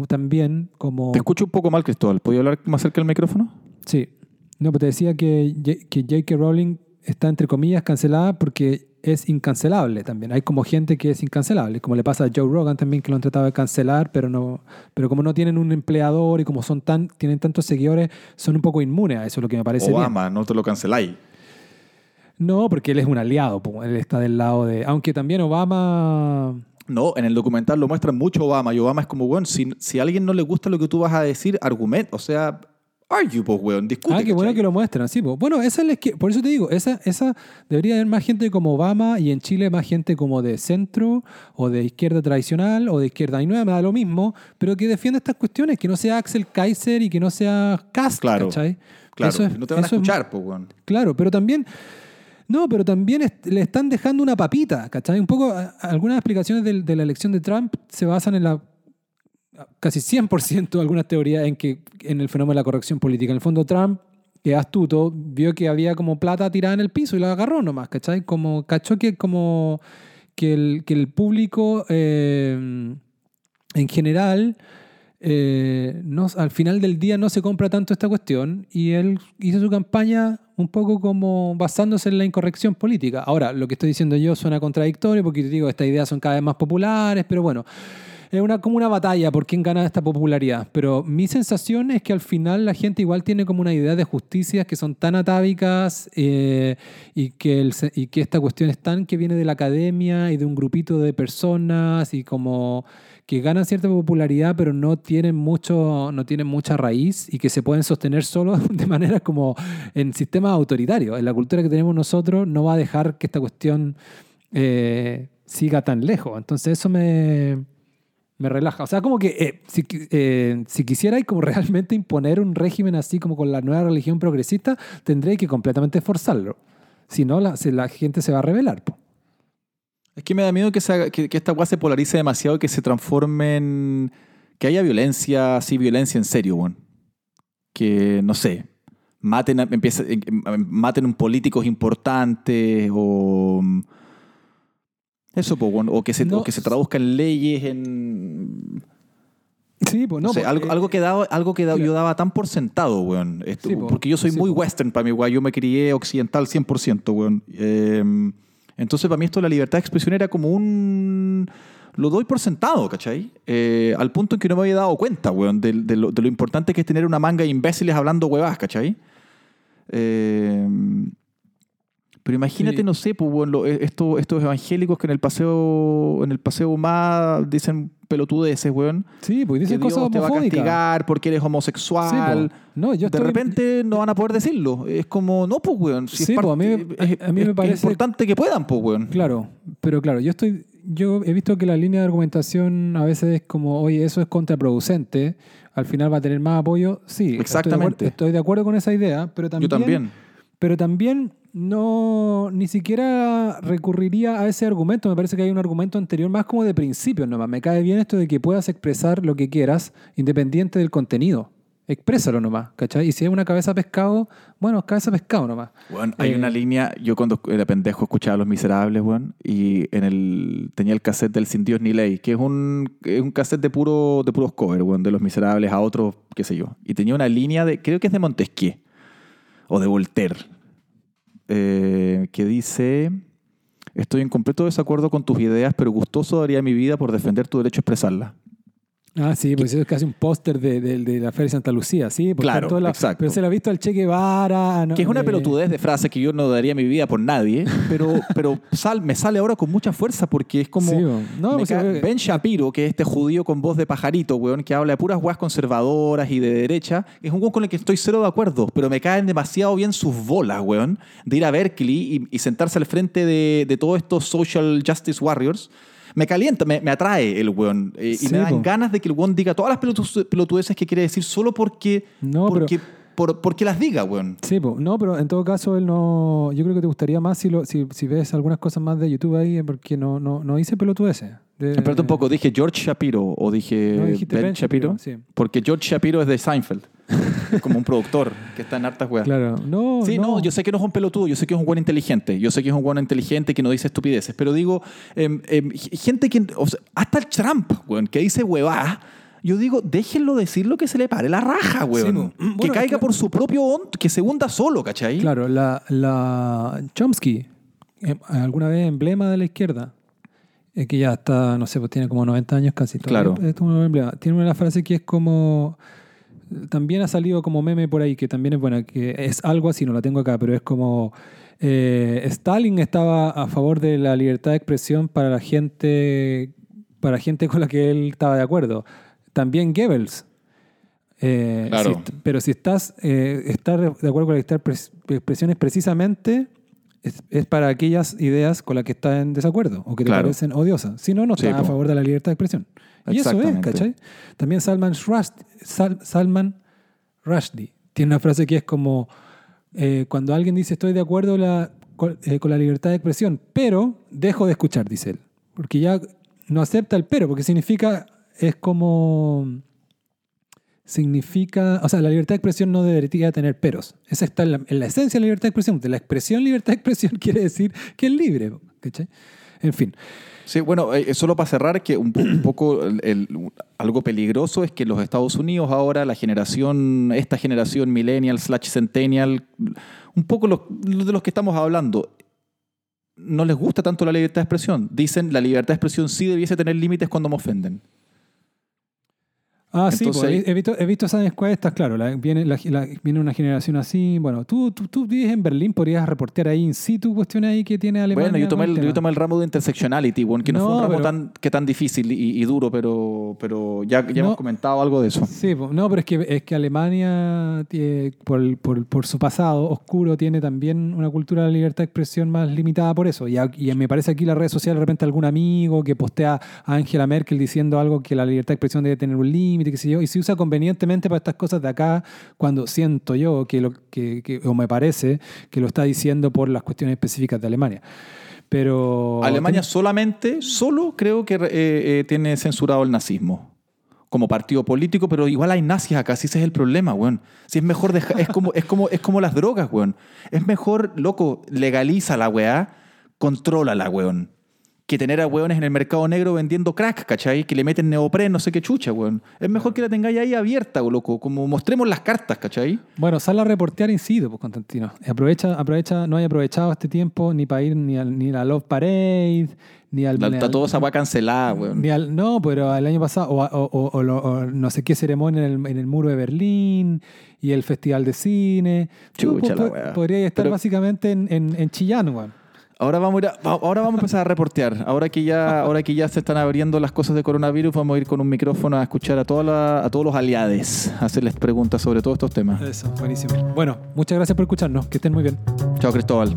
también como... Te escucho un poco mal, Cristóbal. ¿Puedo hablar más cerca del micrófono? Sí. No, pero te decía que, que J.K. Rowling está, entre comillas, cancelada porque es incancelable también. Hay como gente que es incancelable, como le pasa a Joe Rogan también, que lo han tratado de cancelar, pero, no, pero como no tienen un empleador y como son tan, tienen tantos seguidores, son un poco inmunes a eso, lo que me parece Obama, no te lo canceláis. No, porque él es un aliado, él está del lado de... Aunque también Obama... No, en el documental lo muestran mucho Obama y Obama es como, bueno, si, si a alguien no le gusta lo que tú vas a decir, argumento, o sea, argue, pues, weón, discute. Ah, qué bueno que lo muestran, sí, pues. Bueno, esa es por eso te digo, esa, esa debería haber más gente como Obama y en Chile más gente como de centro o de izquierda tradicional o de izquierda y nueva, me da lo mismo, pero que defienda estas cuestiones, que no sea Axel Kaiser y que no sea Cast, claro, ¿cachai? Claro, no te van a escuchar, pues, weón. Claro, pero también... No, pero también le están dejando una papita, ¿cachai? Un poco, algunas explicaciones de la elección de Trump se basan en la casi 100% algunas teorías en, que, en el fenómeno de la corrección política. En el fondo, Trump, que es astuto, vio que había como plata tirada en el piso y la agarró nomás, ¿cachai? Como cachó que, como, que, el, que el público eh, en general... Eh, no, al final del día no se compra tanto esta cuestión y él hizo su campaña un poco como basándose en la incorrección política. Ahora, lo que estoy diciendo yo suena contradictorio porque te digo, estas ideas son cada vez más populares, pero bueno, es una, como una batalla por quién gana esta popularidad. Pero mi sensación es que al final la gente igual tiene como una idea de justicias que son tan atávicas eh, y, que el, y que esta cuestión es tan que viene de la academia y de un grupito de personas y como que ganan cierta popularidad pero no tienen, mucho, no tienen mucha raíz y que se pueden sostener solo de manera como en sistemas autoritarios. En la cultura que tenemos nosotros no va a dejar que esta cuestión eh, siga tan lejos. Entonces eso me me relaja. O sea, como que eh, si, eh, si quisiera como realmente imponer un régimen así como con la nueva religión progresista, tendré que completamente forzarlo. Si no, la, la gente se va a rebelar. Es que me da miedo que, que, esta weá se polarice demasiado que se transforme en. que haya violencia, sí, violencia en serio, weón. Que, no sé, maten, empieza, maten políticos importantes o. Eso, o, que se, o que se traduzca en leyes, en. Sí, pues no. algo, algo, que, daba, algo que yo daba tan por sentado, weón. porque yo soy muy western para mí, weón. Yo me crié occidental 100%, weón. Eh, entonces, para mí esto de la libertad de expresión era como un... Lo doy por sentado, ¿cachai? Eh, al punto en que no me había dado cuenta, weón, de, lo, importante que es tener una manga de imbéciles hablando huevas, ¿cachai? Eh, pero imagínate, no sé, pues, bueno, eh, estos, estos evangélicos que en el paseo, en el paseo más dicen pelotudeces, weón. Sí, pues dicen que Dios te va a castigar porque eres homosexual. Pues. no, yo De repente no van a poder decirlo. Es como, no, pues, weón. sí, pues, a mí, a mí me parece... importante que puedan, pues, weón. Claro, pero claro, yo estoy... Yo he visto que la línea de argumentación a veces es como, oye, eso es contraproducente, al final va a tener más apoyo. Sí, exactamente. Estoy de, acuerdo, con esa idea, pero también... Yo también. Pero también no, ni siquiera recurriría a ese argumento. Me parece que hay un argumento anterior más como de principio nomás. Me cae bien esto de que puedas expresar lo que quieras independiente del contenido. Exprésalo nomás, ¿cachai? Y si es una cabeza pescado, bueno, cabeza pescado nomás. Bueno, hay una eh, línea, yo cuando era pendejo escuchaba a Los Miserables, bueno, y en el, tenía el cassette del Sin Dios ni Ley, que es un, es un cassette de, puro, de puros covers, bueno, de Los Miserables a otros, qué sé yo. Y tenía una línea de, creo que es de Montesquieu, o de Voltaire, eh, que dice, estoy en completo desacuerdo con tus ideas, pero gustoso daría mi vida por defender tu derecho a expresarla. Ah, sí, pues eso es casi un póster de, de, la Feria de Santa Lucía, sí. Claro, exacto. Pero se lo ha visto al Che Guevara. que es una pelotudez de frase que yo no daría mi vida por nadie, pero, pero sal, me sale ahora con mucha fuerza porque es como... no, pues, ben Shapiro, que es este judío con voz de pajarito, weón, que habla de puras guas conservadoras y de derecha, es un weón con el que estoy cero de acuerdo, pero me caen demasiado bien sus bolas, weón, de ir a Berkeley y, sentarse al frente de, de todos estos social justice warriors me calienta, me, me atrae el weón. Eh, y me dan ganas de que el weón diga todas las pelotudeces que quiere decir solo porque, no, porque, por, porque las diga, weón. Sí, no, pero en todo caso él no... Yo creo que te gustaría más si, lo, si, si ves algunas cosas más de YouTube ahí porque no, no, no hice pelotudeces. Espérate un poco, dije George Shapiro o dije ben, Shapiro, porque George Shapiro es de Seinfeld. Es como un productor que está en hartas weas. Claro, no. Sí, no. yo sé que no es un pelotudo, yo sé que es un buen inteligente, yo sé que es un buen inteligente que no dice estupideces, pero digo, em, em, gente que. hasta el Trump, weón, que dice huevá. Yo digo, déjenlo decir lo que se le pare la raja, weón. que caiga por su propio on, que se hunda solo, ¿cachai? Claro, la, la Chomsky, em, alguna vez emblema de la izquierda, que ya está, no sé, pues tiene como 90 años casi. Claro. Tiene una frase que es como. También ha salido como meme por ahí, que también es buena, que es algo así, no la tengo acá, pero es como. Eh, Stalin estaba a favor de la libertad de expresión para la gente, para gente con la que él estaba de acuerdo. También Goebbels. Eh, claro. pero si estás, eh, estar de acuerdo con la libertad de expresión es precisamente es, para aquellas ideas con las que estás en desacuerdo o que te parecen odiosas. Si no, no estás a favor de la libertad de expresión. Y eso es, ¿cachai? También Salman Rushdie, Salman Rushdie tiene una frase que es como, eh, cuando alguien dice estoy de acuerdo eh, con la libertad de expresión, pero dejo de escuchar, dice él. Porque ya no acepta el pero, porque significa, es como significa, o sea, la libertad de expresión no debería tener peros. Esa está en la, esencia de la libertad de expresión. De la expresión libertad de expresión quiere decir que es libre. En fin. Sí, bueno, eh, solo para cerrar, que un, poco algo peligroso es que los Estados Unidos ahora, la generación, esta generación millennial slash centennial, un poco de los que estamos hablando, no les gusta tanto la libertad de expresión. Dicen la libertad de expresión sí debiese tener límites cuando me ofenden. Ah, sí, pues, he, visto, he visto esas encuestas, claro, viene, viene una generación así. Bueno, tú, tú, tú, vives en Berlín, podrías reportear ahí in situ cuestiones ahí que tiene Alemania. Bueno, yo tomé, el, yo tomé el ramo de intersectionality, bueno, que no, fue un ramo tan, que tan difícil y, duro, pero, pero ya, ya hemos comentado algo de eso. Sí, no, pero es que, es que Alemania, por, por, por, su pasado oscuro, tiene también una cultura de libertad de expresión más limitada por eso. Y, y me parece aquí la red social de repente algún amigo que postea a Angela Merkel diciendo algo que la libertad de expresión debe tener un límite y se usa convenientemente para estas cosas de acá, cuando siento yo que, lo, que, o me parece que lo está diciendo por las cuestiones específicas de Alemania. Pero... Alemania solamente, solo creo que eh, eh, tiene censurado el nazismo como partido político, pero igual hay nazis acá, si ese es el problema, weón. Si es mejor dejar, es como, es como, es como las drogas, weón. Es mejor, loco, legaliza la weá, controla la weón que tener a hueones en el mercado negro vendiendo crack, ¿cachai? Que le meten neopren, no sé qué chucha, weón. Es mejor que la tengáis ahí abierta, loco. Como mostremos las cartas, ¿cachai? Bueno, sal a reportear incido, pues, Constantino. Aprovecha, aprovecha, no hay aprovechado este tiempo ni para ir ni, ni a la Love Parade, ni al... Está todo esa cancelada, weón. Ni al, no, pero el año pasado, o, no sé qué ceremonia en el, en el, muro de Berlín y el Festival de Cine. Chucha, la weá. Podría estar básicamente en, en, en Chillán, weón. Ahora vamos, a ahora vamos a empezar a reportear. Ahora que, ya, ahora que ya se están abriendo las cosas de coronavirus, vamos a ir con un micrófono a escuchar a, toda a todos los aliados, a hacerles preguntas sobre todos estos temas. Eso, buenísimo. Bueno, muchas gracias por escucharnos. Que estén muy bien. Chao, Cristóbal.